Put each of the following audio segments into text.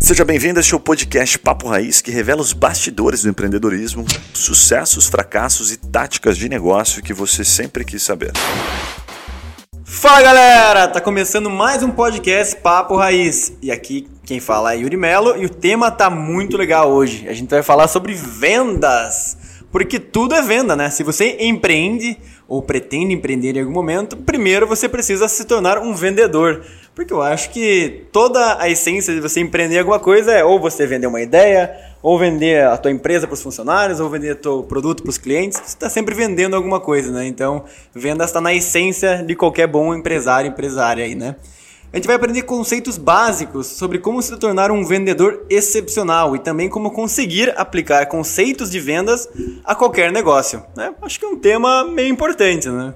Seja bem-vindo a este podcast Papo Raiz, que revela os bastidores do empreendedorismo, sucessos, fracassos e táticas de negócio que você sempre quis saber. Fala galera, tá começando mais um podcast Papo Raiz. E aqui quem fala é Yuri Melo e o tema tá muito legal hoje. A gente vai falar sobre vendas. Porque tudo é venda, né? Se você empreende ou pretende empreender em algum momento, primeiro você precisa se tornar um vendedor. Porque eu acho que toda a essência de você empreender alguma coisa é ou você vender uma ideia, ou vender a tua empresa para os funcionários, ou vender o teu produto para os clientes. Você está sempre vendendo alguma coisa, né? Então, venda está na essência de qualquer bom empresário, empresária aí, né? A gente vai aprender conceitos básicos sobre como se tornar um vendedor excepcional e também como conseguir aplicar conceitos de vendas a qualquer negócio. Né? Acho que é um tema meio importante, né?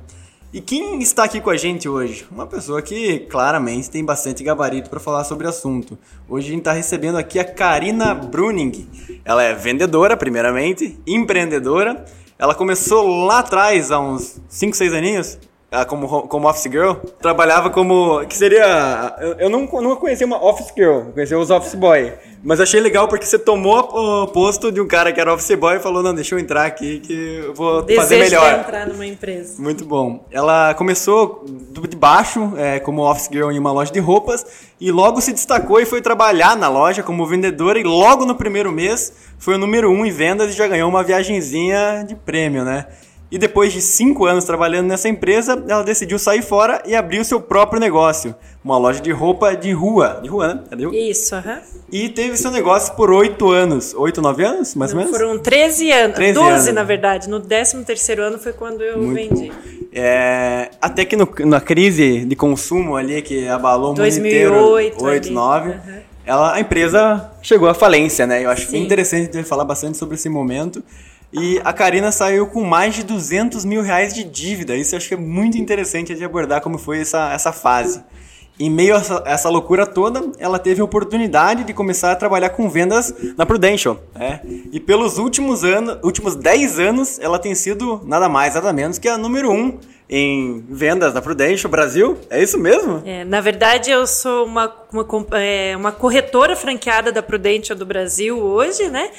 E quem está aqui com a gente hoje? Uma pessoa que claramente tem bastante gabarito para falar sobre o assunto. Hoje a gente está recebendo aqui a Karina Bruning. Ela é vendedora, primeiramente, empreendedora. Ela começou lá atrás, há uns 5, 6 aninhos, como, como office girl, trabalhava como. que seria. Eu, eu não, não conhecia uma office girl, conhecia os office boy. Mas achei legal porque você tomou o posto de um cara que era office boy e falou: não, deixa eu entrar aqui que eu vou Desejo fazer melhor. De entrar numa empresa. Muito bom. Ela começou de baixo, é, como office girl em uma loja de roupas, e logo se destacou e foi trabalhar na loja como vendedora, e logo no primeiro mês foi o número um em vendas e já ganhou uma viagenzinha de prêmio, né? E depois de cinco anos trabalhando nessa empresa, ela decidiu sair fora e abrir o seu próprio negócio. Uma loja de roupa de rua. De rua, né? É de rua? Isso, aham. E teve seu negócio por oito anos. Oito, nove anos, mais Não, ou menos? Foram 13 anos. 13 12, anos. na verdade. No 13 terceiro ano foi quando eu Muito vendi. É, até que no- na crise de consumo ali que abalou o mundo 2008 inteiro, 8, ali. 9, Aham. ela, a empresa chegou à falência, né? Eu acho Sim. interessante falar bastante sobre esse momento. E a Karina saiu com mais de 200 mil reais de dívida. Isso eu acho que é muito interessante de abordar como foi essa, essa fase. Em meio a essa, essa loucura toda, ela teve a oportunidade de começar a trabalhar com vendas na Prudential. né? E pelos últimos anos, últimos 10 anos, ela tem sido nada mais, nada menos que a número 1 em vendas na Prudential Brasil. É isso mesmo? É, na verdade, eu sou uma, uma, é, uma corretora franqueada da Prudential do Brasil hoje, né?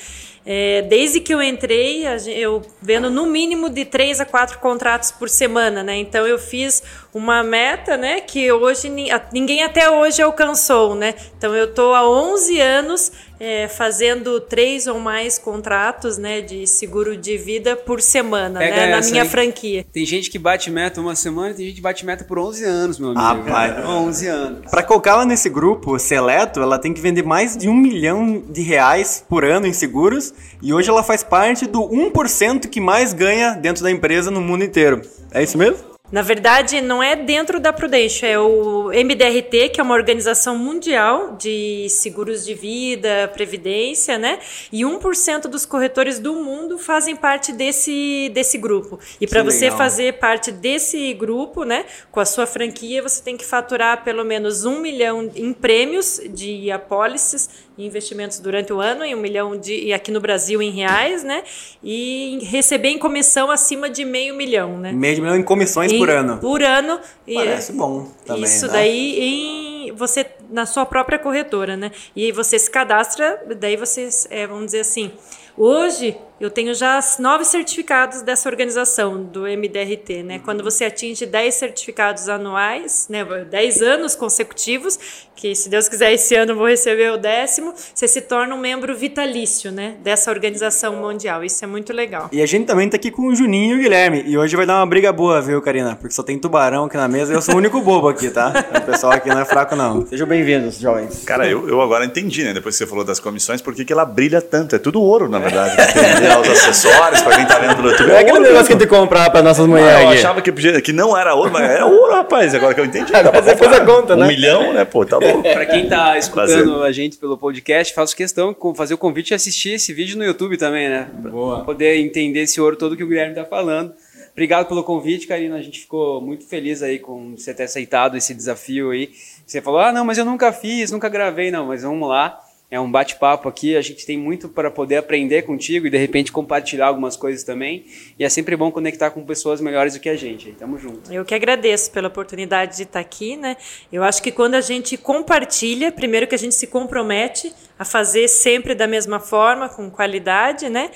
É, desde que eu entrei, eu vendo no mínimo de três a quatro contratos por semana, né? Então eu fiz uma meta, né? Que hoje ninguém até hoje alcançou, né? Então eu tô há 11 anos é, fazendo três ou mais contratos, né? De seguro de vida por semana, Pega né? Na minha aí. franquia. Tem gente que bate meta uma semana e tem gente que bate meta por 11 anos, meu amigo. Rapaz. 11 anos. Para colocá-la nesse grupo seleto, ela tem que vender mais de um milhão de reais por ano em seguros e hoje ela faz parte do 1% que mais ganha dentro da empresa no mundo inteiro. É isso mesmo? Na verdade, não é dentro da Prudential, é o MDRT, que é uma organização mundial de seguros de vida, previdência, né? E 1% dos corretores do mundo fazem parte desse, desse grupo. E para você fazer parte desse grupo, né, com a sua franquia, você tem que faturar pelo menos um milhão em prêmios de apólices e investimentos durante o ano, e um milhão de e aqui no Brasil em reais, né? E receber em comissão acima de meio milhão, né? Meio milhão em comissões por Em- ano. Por ano. E- Parece bom também, Isso né? daí em você na sua própria corretora, né? E você se cadastra, daí você, é, vamos dizer assim, hoje eu tenho já nove certificados dessa organização, do MDRT, né? Quando você atinge 10 certificados anuais, né? 10 anos consecutivos, que se Deus quiser esse ano eu vou receber o décimo, você se torna um membro vitalício, né? Dessa organização mundial. Isso é muito legal. E a gente também tá aqui com o Juninho e o Guilherme. E hoje vai dar uma briga boa, viu, Karina? Porque só tem tubarão aqui na mesa e eu sou o único bobo aqui, tá? O pessoal aqui não é fraco, não. Sejam bem-vindos, jovens. Cara, eu, eu agora entendi, né? Depois que você falou das comissões, por que, que ela brilha tanto? É tudo ouro, na verdade. Tem os acessórios, pra quem tá vendo no YouTube. É aquele negócio que a mesmo. gente comprar pra nossas Ah, mulheres eu aqui. achava que, podia- que não era ouro, mas era ouro, rapaz. Agora que eu entendi. Agora você fez a conta, um né? milhão, né? Pô, tá bom. Pra quem tá escutando Prazer. a gente pelo podcast, faço questão de fazer o convite e assistir esse vídeo no YouTube também, né? Pra Boa. poder entender esse ouro todo que o Guilherme tá falando. Obrigado pelo convite, Karina. A gente ficou muito feliz aí com você ter aceitado esse desafio aí. Você falou, ah, não, mas eu nunca fiz, nunca gravei. Não, mas vamos lá. É um bate-papo aqui, a gente tem muito para poder aprender contigo e de repente compartilhar algumas coisas também. E é sempre bom conectar com pessoas melhores do que a gente. Tamo junto. Eu que agradeço pela oportunidade de estar aqui, né? Eu acho que quando a gente compartilha, primeiro que a gente se compromete a fazer sempre da mesma forma, com qualidade, né?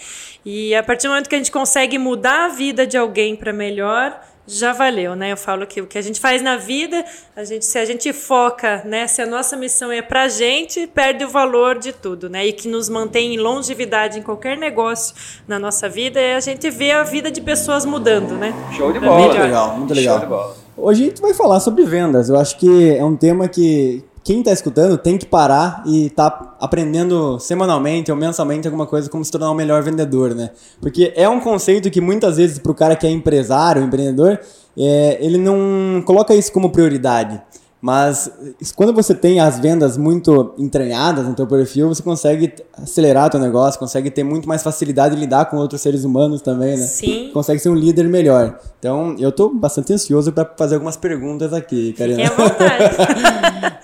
E a partir do momento que a gente consegue mudar a vida de alguém para melhor, já valeu, né? Eu falo que o que a gente faz na vida, a gente, se a gente foca, né? Se a nossa missão é pra gente, perde o valor de tudo, né? E que nos mantém em longevidade em qualquer negócio na nossa vida é a gente ver a vida de pessoas mudando, né? Show de Pra bola. Muito legal, muito legal. Show de bola. Hoje a gente vai falar sobre vendas. Eu acho que é um tema que quem está escutando tem que parar e tá aprendendo semanalmente ou mensalmente alguma coisa como se tornar um melhor vendedor, né? Porque é um conceito que muitas vezes para o cara que é empresário, empreendedor, é, ele não coloca isso como prioridade. Mas quando você tem as vendas muito entranhadas no teu perfil, você consegue acelerar teu negócio, consegue ter muito mais facilidade de lidar com outros seres humanos também, né? Sim. Consegue ser um líder melhor. Então, eu tô bastante ansioso para fazer algumas perguntas aqui, Karina. À vontade.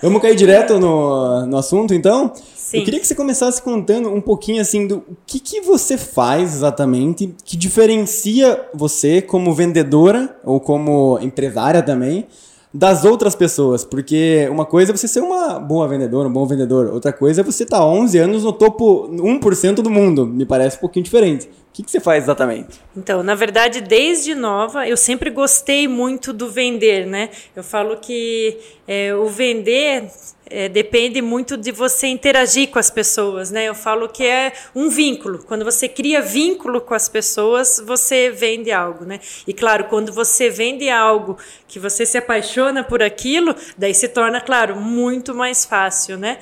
Vamos cair direto no, no assunto, então? Sim. Eu queria que você começasse contando um pouquinho, assim, do o que, que você faz exatamente que diferencia você como vendedora ou como empresária também das outras pessoas, porque uma coisa é você ser uma boa vendedora, um bom vendedor, outra coisa é você estar 11 anos no topo 1% do mundo, me parece um pouquinho diferente. O que, que você faz exatamente? Então, na verdade, desde nova, eu sempre gostei muito do vender, né? Eu falo que é, o vender é, depende muito de você interagir com as pessoas, né? Eu falo que é um vínculo. Quando você cria vínculo com as pessoas, você vende algo, né? E claro, quando você vende algo que você se apaixona por aquilo, daí se torna, claro, muito mais fácil, né?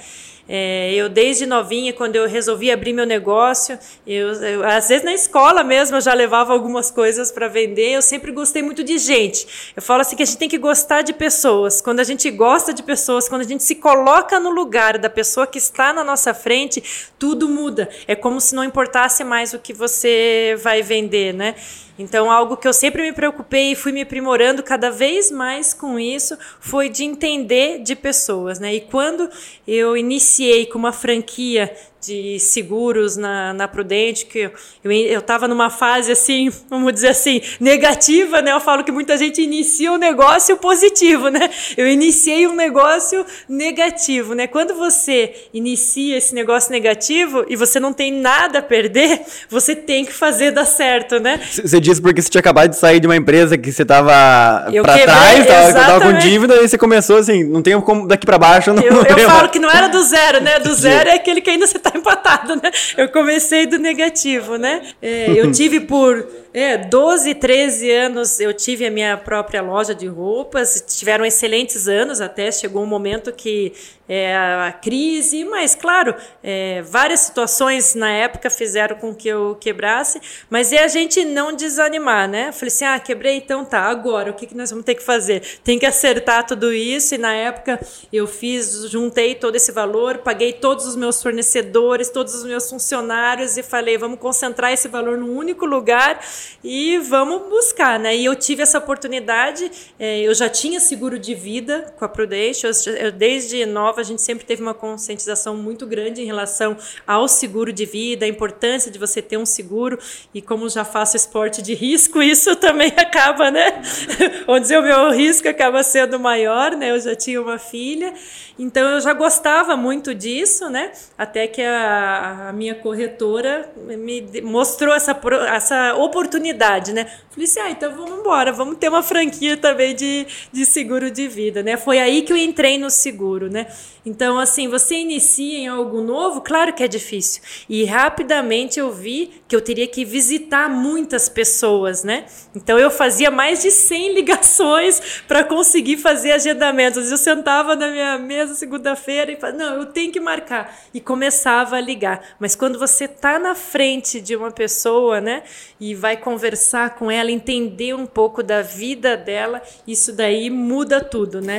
É, eu desde novinha, quando eu resolvi abrir meu negócio, eu, eu, às vezes na escola mesmo eu já levava algumas coisas para vender. Eu sempre gostei muito de gente. Eu falo assim que a gente tem que gostar de pessoas. Quando a gente gosta de pessoas, quando a gente se coloca no lugar da pessoa que está na nossa frente, tudo muda. É como se não importasse mais o que você vai vender, né? Então, algo que eu sempre me preocupei e fui me aprimorando cada vez mais com isso foi de entender de pessoas, né? E quando eu iniciei com uma franquia de seguros na, na Prudente, que eu estava numa fase assim, vamos dizer assim, negativa, né? Eu falo que muita gente inicia um negócio positivo, né? Eu iniciei um negócio negativo, né? Quando você inicia esse negócio negativo e você não tem nada a perder, você tem que fazer dar certo, né? Você disse porque você tinha acabado de sair de uma empresa que você tava Eu pra quebrei, trás, tava, tava com dívida, e você começou assim, não tem como daqui pra baixo, não Eu, não eu falo que não era do zero, né? Do zero é aquele que ainda você tá empatado, né? Eu comecei do negativo, né? É, eu tive por é, 12, 13 anos, eu tive a minha própria loja de roupas, tiveram excelentes anos até, chegou um momento que é, a crise, mas claro, é, várias situações na época fizeram com que eu quebrasse, mas é a gente não desanimar, né? Falei assim, ah, quebrei, então tá, agora, o que, que nós vamos ter que fazer? Tem que acertar tudo isso, e na época eu fiz, juntei todo esse valor, paguei todos os meus fornecedores, todos os meus funcionários, e falei, vamos concentrar esse valor num único lugar e vamos buscar, né? E eu tive essa oportunidade, é, eu já tinha seguro de vida com a Prudential, eu, desde nova a gente sempre teve uma conscientização muito grande em relação ao seguro de vida, a importância de você ter um seguro, e como já faço esporte de risco, isso também acaba, né? Dizer, o meu risco acaba sendo maior, né? Eu já tinha uma filha, então eu já gostava muito disso, né? Até que a, a minha corretora me mostrou essa, essa oportunidade, né? Falei assim, ah, então vamos embora, vamos ter uma franquia também de, de seguro de vida, né? Foi aí que eu entrei no seguro, né? Então, assim, você inicia em algo novo, claro que é difícil. E rapidamente eu vi que eu teria que visitar muitas pessoas, né? Então eu fazia mais de 100 ligações para conseguir fazer agendamentos. Eu sentava na minha mesa segunda-feira e falava, não, eu tenho que marcar. E começava a ligar. Mas quando você tá na frente de uma pessoa, né, e vai conversar com ela, entender um pouco da vida dela, isso daí muda tudo, né?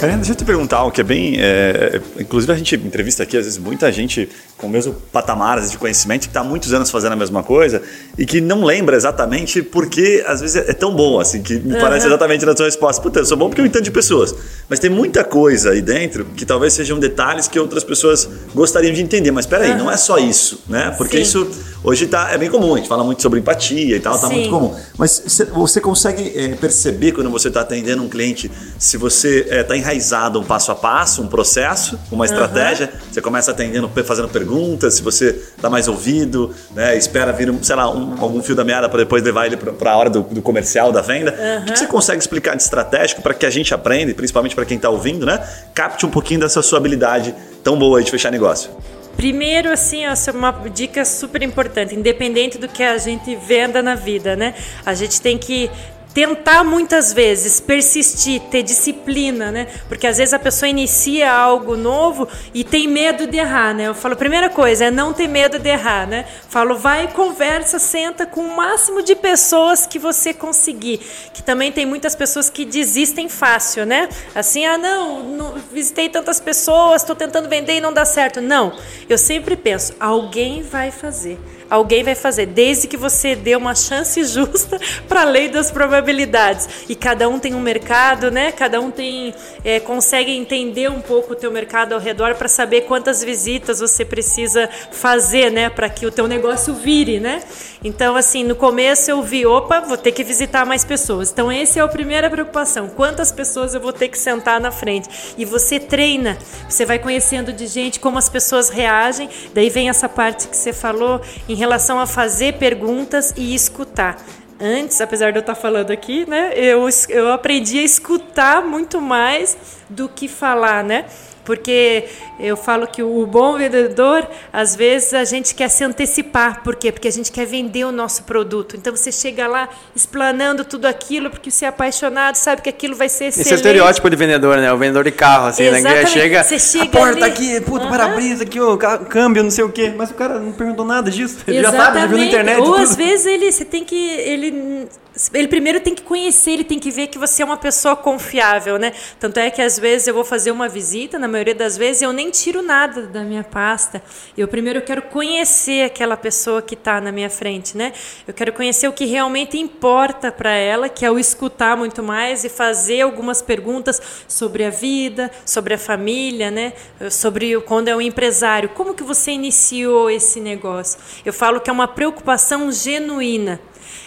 Karina, deixa eu te perguntar algo que é bem. É, inclusive, a gente entrevista aqui, às vezes, muita gente com o mesmo patamar de conhecimento que está há muitos anos fazendo a mesma coisa e que não lembra exatamente porque, às vezes, é tão bom, assim, que me uhum. parece exatamente na sua resposta. Puta, eu sou bom porque eu entendo de pessoas. Mas tem muita coisa aí dentro que talvez sejam detalhes que outras pessoas gostariam de entender. Mas peraí, uhum. não é só isso, né? Porque Sim. isso hoje tá, é bem comum, a gente fala muito sobre empatia e tal, tá Sim. muito comum. Mas você consegue é, perceber quando você está atendendo um cliente se você está é, tá enraizado um passo a passo, um processo, uma estratégia, uhum. você começa atendendo, fazendo perguntas, se você dá mais ouvido, né, espera vir, sei lá, um, algum fio da meada para depois levar ele para a hora do, do, comercial, da venda. Uhum. O que você consegue explicar de estratégico para que a gente aprenda, principalmente para quem está ouvindo, né, capte um pouquinho dessa sua habilidade tão boa de fechar negócio? Primeiro, assim, essa é uma dica super importante, independente do que a gente venda na vida, né? A gente tem que tentar muitas vezes, persistir, ter disciplina, né? Porque às vezes a pessoa inicia algo novo e tem medo de errar, né? Eu falo, primeira coisa é não ter medo de errar, né? Falo, vai conversa, senta com o máximo de pessoas que você conseguir. Que também tem muitas pessoas que desistem fácil, né? Assim, ah, não, não visitei tantas pessoas, estou tentando vender e não dá certo. Não, eu sempre penso, alguém vai fazer alguém vai fazer, desde que você dê uma chance justa para a lei das probabilidades. E cada um tem um mercado, né? Cada um tem é, consegue entender um pouco o teu mercado ao redor para saber quantas visitas você precisa fazer, né? Para que o teu negócio vire, né? Então, assim, no começo eu vi, opa, vou ter que visitar mais pessoas. Então, essa é a primeira preocupação. Quantas pessoas eu vou ter que sentar na frente? E você treina, você vai conhecendo de gente como as pessoas reagem. Daí vem essa parte que você falou em relação a fazer perguntas e escutar antes, apesar de eu estar falando aqui, né, eu, eu aprendi a escutar muito mais do que falar, né? Porque eu falo que o bom vendedor, às vezes a gente quer se antecipar. Por quê? Porque a gente quer vender o nosso produto. Então você chega lá explanando tudo aquilo porque você é apaixonado, sabe que aquilo vai ser excelente. Esse é o estereótipo de vendedor, né? O vendedor de carro, assim, né? Exatamente. né? Chega, você chega a porta ali... aqui, puto, uhum. para-brisa aqui, o câmbio, não sei o quê. Mas o cara não perguntou nada disso. Ele Exatamente. já sabe, já viu na internet. Ou às vezes ele, você tem que... Ele ele primeiro tem que conhecer, ele tem que ver que você é uma pessoa confiável, né? Tanto é que às vezes eu vou fazer uma visita, na maioria das vezes eu nem tiro nada da minha pasta. Eu primeiro quero conhecer aquela pessoa que está na minha frente, né? Eu quero conhecer o que realmente importa para ela, que é o escutar muito mais e fazer algumas perguntas sobre a vida, sobre a família, né? Sobre quando é um empresário, como que você iniciou esse negócio? Eu falo que é uma preocupação genuína.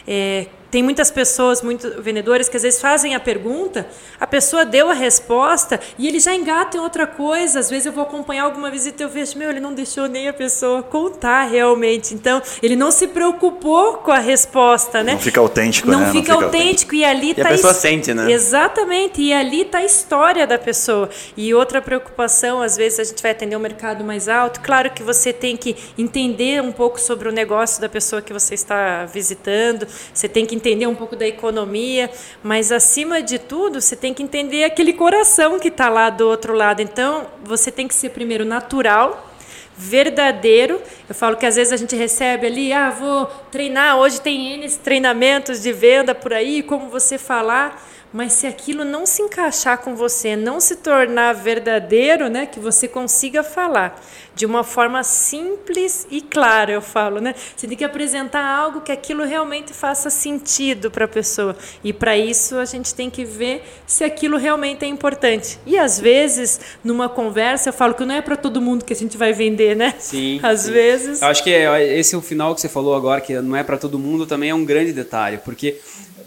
É, tem muitas pessoas, muitos vendedores que às vezes fazem a pergunta, a pessoa deu a resposta e ele já engata em outra coisa. Às vezes eu vou acompanhar alguma visita e eu vejo, meu, ele não deixou nem a pessoa contar realmente. Então, ele não se preocupou com a resposta, né? Não fica autêntico, não né? Fica não fica autêntico, e ali e tá a pessoa sente, né? Exatamente, e ali está a história da pessoa. E outra preocupação, às vezes a gente vai atender um mercado mais alto, claro que você tem que entender um pouco sobre o negócio da pessoa que você está visitando, você tem que entender um pouco da economia, mas acima de tudo, você tem que entender aquele coração que está lá do outro lado. Então, você tem que ser primeiro natural, verdadeiro. Eu falo que às vezes a gente recebe ali, ah, vou treinar, hoje tem N treinamentos de venda por aí, como você falar. Mas se aquilo não se encaixar com você, não se tornar verdadeiro, né, que você consiga falar de uma forma simples e clara, eu falo, né? Você tem que apresentar algo que aquilo realmente faça sentido para a pessoa. E para isso a gente tem que ver se aquilo realmente é importante. E às vezes, numa conversa, eu falo que não é para todo mundo que a gente vai vender, né? Sim. Às sim. vezes. Eu acho que é, esse é o final que você falou agora, que não é para todo mundo, também é um grande detalhe, porque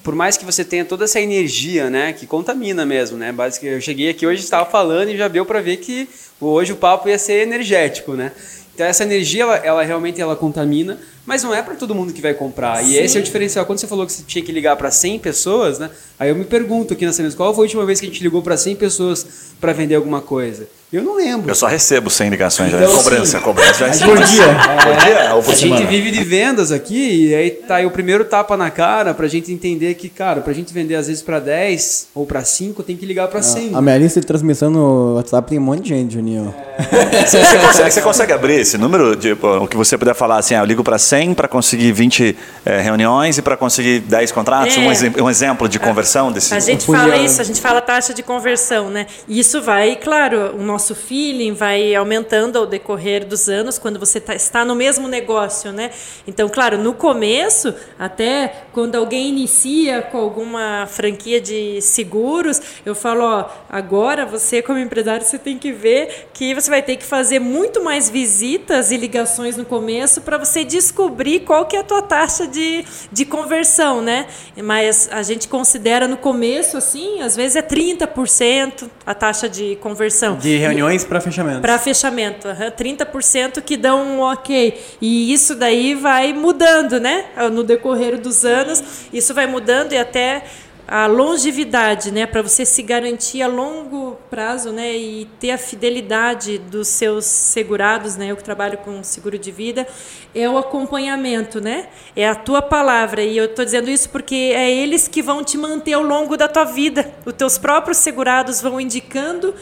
por mais que você tenha toda essa energia, né, que contamina mesmo, né? Basicamente, eu cheguei aqui hoje estava falando e já deu para ver que hoje o papo ia ser energético, né? Então essa energia ela, ela realmente ela contamina, Mas não é para todo mundo que vai comprar. E esse é o diferencial. Quando você falou que você tinha que ligar para 100 pessoas, né? Aí eu me pergunto aqui na semana, qual foi a última vez que a gente ligou para 100 pessoas para vender alguma coisa? Eu não lembro. Eu só recebo 100 ligações já. Então, cobrança, assim, cobrança já Por dia. Por dia ou por A gente semana? vive de vendas aqui e aí tá aí o primeiro tapa na cara pra gente entender que, cara, pra gente vender às vezes pra 10 ou pra 5, tem que ligar pra 100. A minha lista de transmissão no WhatsApp tem um monte de gente, Juninho. Você, você consegue, você consegue abrir esse número? Tipo, o que você puder falar assim, ah, eu ligo para 100 para conseguir 20 eh, reuniões e para conseguir 10 contratos? É. Um, um exemplo de conversão desse A gente Podia- fala isso, a gente fala taxa de conversão, né? E isso vai, claro, o nosso feeling vai aumentando ao decorrer dos anos, quando você tá- está no mesmo negócio, né? Então, claro, no começo, até quando alguém inicia com alguma franquia de seguros, eu falo, ó, agora você como empresário, você tem que ver que você vai ter que fazer muito mais visitas e ligações no começo para você descobrir qual que é a tua taxa de, de conversão, né? Mas a gente considera no começo, assim, às vezes é 30% a taxa de conversão. De reuniões para fechamento. Para fechamento, aham, 30% que dão um ok. E isso daí vai mudando, né? No decorrer dos anos, isso vai mudando e até a longevidade, né, para você se garantir a longo prazo, né, e ter a fidelidade dos seus segurados, né, eu que trabalho com seguro de vida, é o acompanhamento, né, é a tua palavra e eu estou dizendo isso porque é eles que vão te manter ao longo da tua vida, os teus próprios segurados vão indicando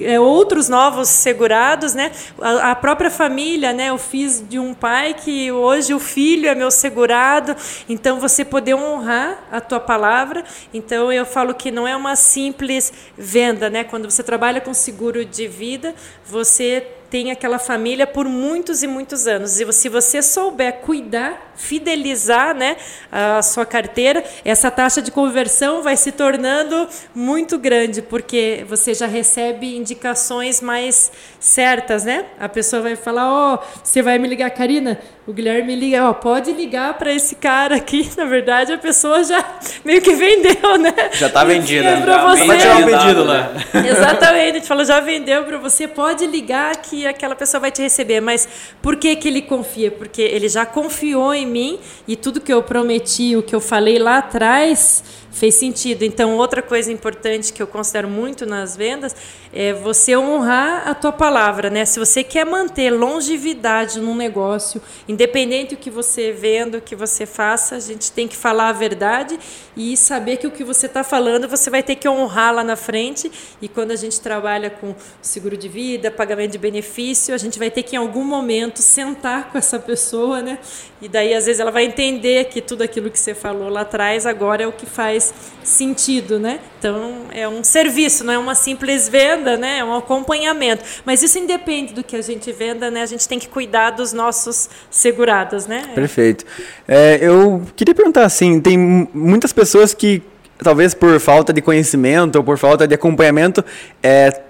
é, outros novos segurados, né? A, a própria família, né? Eu fiz de um pai que hoje o filho é meu segurado, então você poder honrar a tua palavra. Então eu falo que não é uma simples venda, né? Quando você trabalha com seguro de vida, você tem aquela família por muitos e muitos anos. E se você souber cuidar, fidelizar né, a sua carteira, essa taxa de conversão vai se tornando muito grande, porque você já recebe indicações mais certas, né? A pessoa vai falar, ó, oh, você vai me ligar, Karina? O Guilherme liga, ó, pode ligar para esse cara aqui. Na verdade, a pessoa já meio que vendeu, né? Já tá vendida. É pra Já você. Tirar um pedido lá. Exatamente, a gente falou, já vendeu para você, pode ligar que aquela pessoa vai te receber. Mas por que, que ele confia? Porque ele já confiou em mim e tudo que eu prometi, o que eu falei lá atrás, fez sentido. Então, outra coisa importante que eu considero muito nas vendas é você honrar a tua palavra, né? Se você quer manter longevidade num negócio, independente do que você venda, o que você faça, a gente tem que falar a verdade e saber que o que você está falando você vai ter que honrar lá na frente. E quando a gente trabalha com seguro de vida, pagamento de benefício, a gente vai ter que em algum momento sentar com essa pessoa, né? E daí às vezes ela vai entender que tudo aquilo que você falou lá atrás agora é o que faz sentido, né? Então é um serviço, não é uma simples venda, né? É um acompanhamento. Mas isso independe do que a gente venda, né? A gente tem que cuidar dos nossos segurados, né? Perfeito. É, eu queria perguntar assim, tem muitas pessoas que talvez por falta de conhecimento ou por falta de acompanhamento é,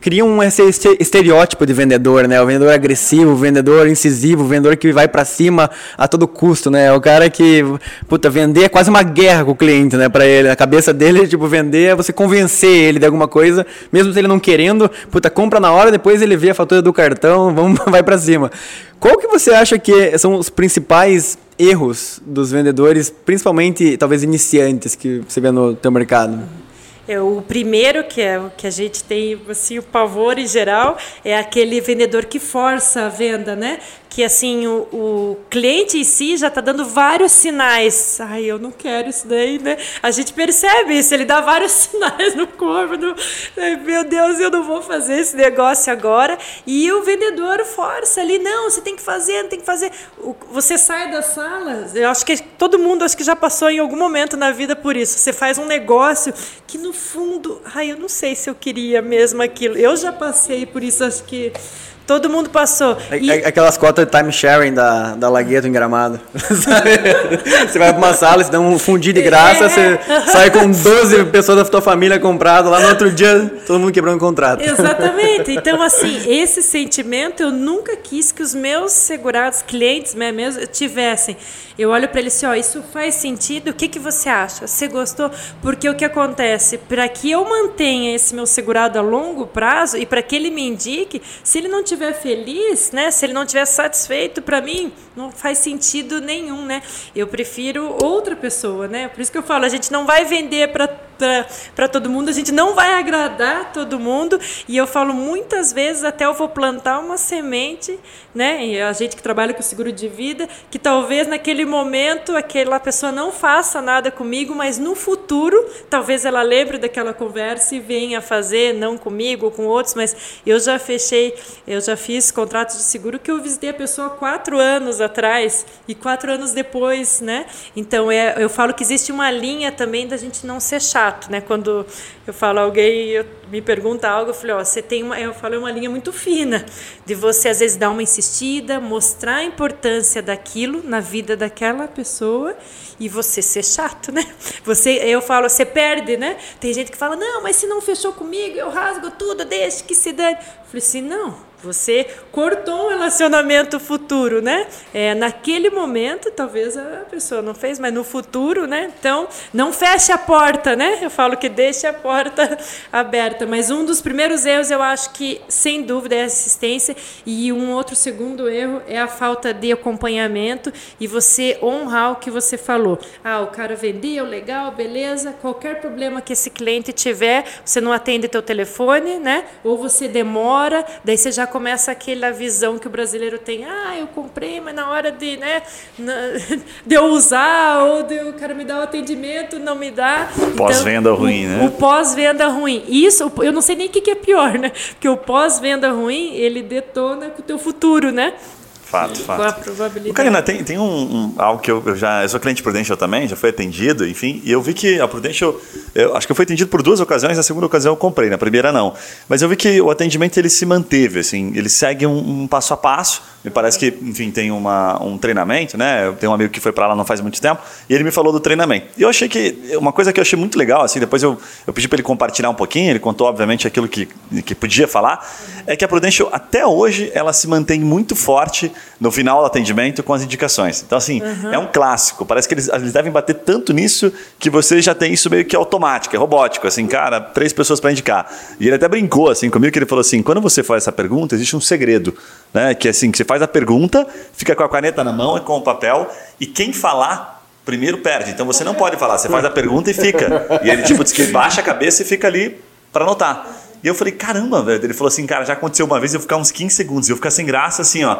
criam esse estereótipo de vendedor, né? O vendedor agressivo, o vendedor incisivo, o vendedor que vai para cima a todo custo, né? O cara que, puta, vender é quase uma guerra com o cliente, né? Para ele, a cabeça dele, tipo, vender é você convencer ele de alguma coisa, mesmo se ele não querendo, puta, compra na hora, depois ele vê a fatura do cartão, vamos, vai para cima. Qual que você acha que são os principais erros dos vendedores, principalmente talvez iniciantes que você vê no teu mercado? É, o primeiro, que é que a gente tem assim, o pavor em geral, é aquele vendedor que força a venda, né? Que assim, o, o cliente em si já está dando vários sinais. Ai, eu não quero isso daí, né? A gente percebe isso, ele dá vários sinais no corpo. Meu Deus, eu não vou fazer esse negócio agora. E o vendedor força ali, não, você tem que fazer, tem que fazer. Você sai da sala, eu acho que todo mundo acho que já passou em algum momento na vida por isso. Você faz um negócio que no fundo, ai, eu não sei se eu queria mesmo aquilo. Eu já passei por isso, acho que todo mundo passou. E... Aquelas cotas de time sharing da, da Lagueto em Gramado. você vai para uma sala, você dá um fundi de graça, é. você sai com 12 pessoas da tua família comprado, lá no outro dia todo mundo quebrando o contrato. Exatamente. Então, assim, esse sentimento eu nunca quis que os meus segurados, clientes né, mesmo, tivessem. Eu olho para ele assim, ó, isso faz sentido? O que, que você acha? Você gostou? Porque o que acontece? Para que eu mantenha esse meu segurado a longo prazo e para que ele me indique, se ele não estiver feliz, né? Se ele não estiver satisfeito, para mim não faz sentido nenhum, né? Eu prefiro outra pessoa, né? Por isso que eu falo, a gente não vai vender para para todo mundo, a gente não vai agradar todo mundo. E eu falo muitas vezes, até eu vou plantar uma semente, né? E a gente que trabalha com seguro de vida, que talvez naquele momento aquela pessoa não faça nada comigo, mas no futuro, talvez ela lembre daquela conversa e venha fazer, não comigo ou com outros, mas eu já fechei, eu já fiz contratos de seguro que eu visitei a pessoa quatro anos atrás e quatro anos depois, né? Então é, eu falo que existe uma linha também da gente não ser chato, né? Quando eu falo alguém eu, me pergunta algo, eu falei, ó, você tem uma, eu falo é uma linha muito fina de você às vezes dar uma insistida, mostrar a importância daquilo na vida daquela pessoa e você ser chato, né? Você, eu falo, você perde, né? Tem gente que fala, não, mas se não fechou comigo, eu rasgo tudo, deixa que se dane. Eu falei assim, não você cortou um relacionamento futuro, né? É, naquele momento, talvez a pessoa não fez, mas no futuro, né? Então, não feche a porta, né? Eu falo que deixe a porta aberta. Mas um dos primeiros erros, eu acho que, sem dúvida, é a assistência. E um outro segundo erro é a falta de acompanhamento e você honrar o que você falou. Ah, o cara vendeu, legal, beleza. Qualquer problema que esse cliente tiver, você não atende teu telefone, né? Ou você demora, daí você já começa aquela visão que o brasileiro tem, ah, eu comprei, mas na hora de, né, de eu usar, ou de o cara me dar o atendimento, não me dá. Pós-venda então, ruim, o, né? O pós-venda ruim. Isso, eu não sei nem o que, que é pior, né? Porque o pós-venda ruim, ele detona com o teu futuro, né? Fato, fato. Com a probabilidade. Karina, tem, tem um, um, algo que eu, eu, já. Eu sou cliente Prudential também, já fui atendido, enfim, e eu vi que a Prudential. Eu acho que eu fui atendido por duas ocasiões, na segunda ocasião eu comprei, na primeira não. Mas eu vi que o atendimento ele se manteve, assim, ele segue um, um passo a passo. Me parece que, enfim, tem uma, um treinamento, né? Eu tenho um amigo que foi para lá não faz muito tempo, e ele me falou do treinamento. E eu achei que. Uma coisa que eu achei muito legal, assim, depois eu, eu pedi para ele compartilhar um pouquinho, ele contou, obviamente, aquilo que, que podia falar, é que a Prudential, até hoje, ela se mantém muito forte no final do atendimento com as indicações. Então, assim, uhum. é um clássico. Parece que eles, eles devem bater tanto nisso que você já tem isso meio que automático, é robótico. Assim, cara, três pessoas para indicar. E ele até brincou assim comigo, que ele falou assim: quando você faz essa pergunta, existe um segredo. Né? Que assim, que você faz a pergunta, fica com a caneta na mão e com o papel, e quem falar primeiro perde. Então você não pode falar, você faz a pergunta e fica. E ele tipo diz que baixa a cabeça e fica ali para anotar. E eu falei, caramba, velho. Ele falou assim, cara, já aconteceu uma vez eu ficar uns 15 segundos. Eu ficar sem graça, assim, ó.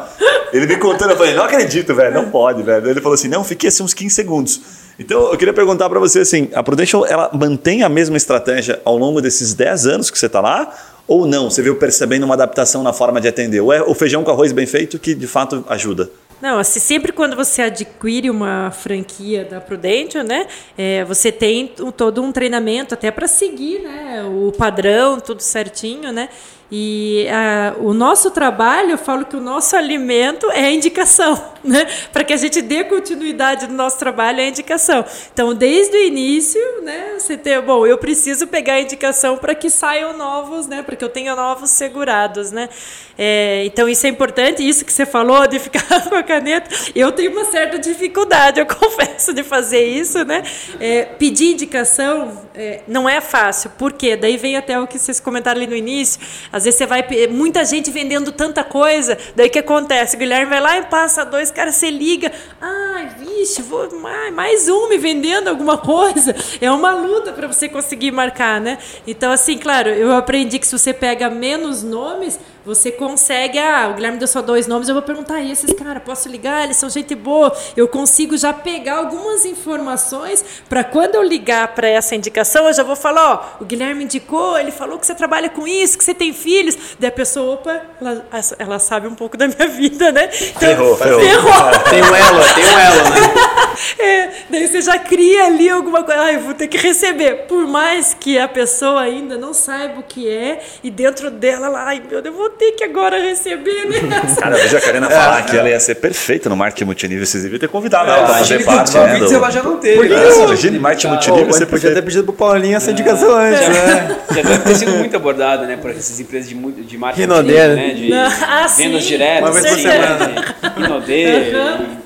Ele me contando, eu falei, não acredito, velho, não pode, velho. Ele falou assim, não, fiquei assim uns 15 segundos. Então, eu queria perguntar para você, assim, a Prudential, ela mantém a mesma estratégia ao longo desses 10 anos que você está lá? Ou não? Você viu percebendo uma adaptação na forma de atender? Ou é o feijão com arroz bem feito que, de fato, ajuda? Não, assim, sempre quando você adquire uma franquia da Prudential, né, é, você tem todo um treinamento até para seguir, né, o padrão, tudo certinho, né, e a, o nosso trabalho, eu falo que o nosso alimento é a indicação, né? Para que a gente dê continuidade no nosso trabalho é a indicação. Então, desde o início, né, você tem, bom, eu preciso pegar a indicação para que saiam novos, né? Para que eu tenha novos segurados, né? É, então, isso é importante. Isso que você falou de ficar com a caneta, eu tenho uma certa dificuldade, eu confesso, de fazer isso, né? É, pedir indicação é, não é fácil. Por quê? Daí vem até o que vocês comentaram ali no início. Às vezes você vai. Muita gente vendendo tanta coisa. Daí o que acontece? O Guilherme vai lá e passa dois, cara, você liga. Ai, vixe, vou, mais um me vendendo alguma coisa. É uma luta para você conseguir marcar, né? Então, assim, claro, eu aprendi que se você pega menos nomes, você consegue, ah, o Guilherme deu só dois nomes, eu vou perguntar, e esses caras, posso ligar? Eles são gente boa. Eu consigo já pegar algumas informações para quando eu ligar para essa indicação, eu já vou falar, ó, o Guilherme indicou, ele falou que você trabalha com isso, que você tem filhos. Daí a pessoa, opa, ela, ela sabe um pouco da minha vida, né? Então, ferrou, ferrou. ferrou. Tem um elo, tem um elo, né? É, daí você já cria ali alguma coisa, ah, eu vou ter que receber. Por mais que a pessoa ainda não saiba o que é, e dentro dela, lá, ai meu Deus, eu vou ter que agora receber, né? Cara, eu vejo a Karina falar é, que ela ia ser perfeita no marketing multinível. Vocês deviam ter convidado ela para fazer parte. Né, do... ela já não teve. Né? Imagina marketing multinível. Você podia ter pedido pro Paulinho essa indicação antes, né? Já deve ter sido muito abordado, né? Por essas empresas de, de marketing multinível, né? De ah, vendas diretas. Uma vez por semana. Rinodê,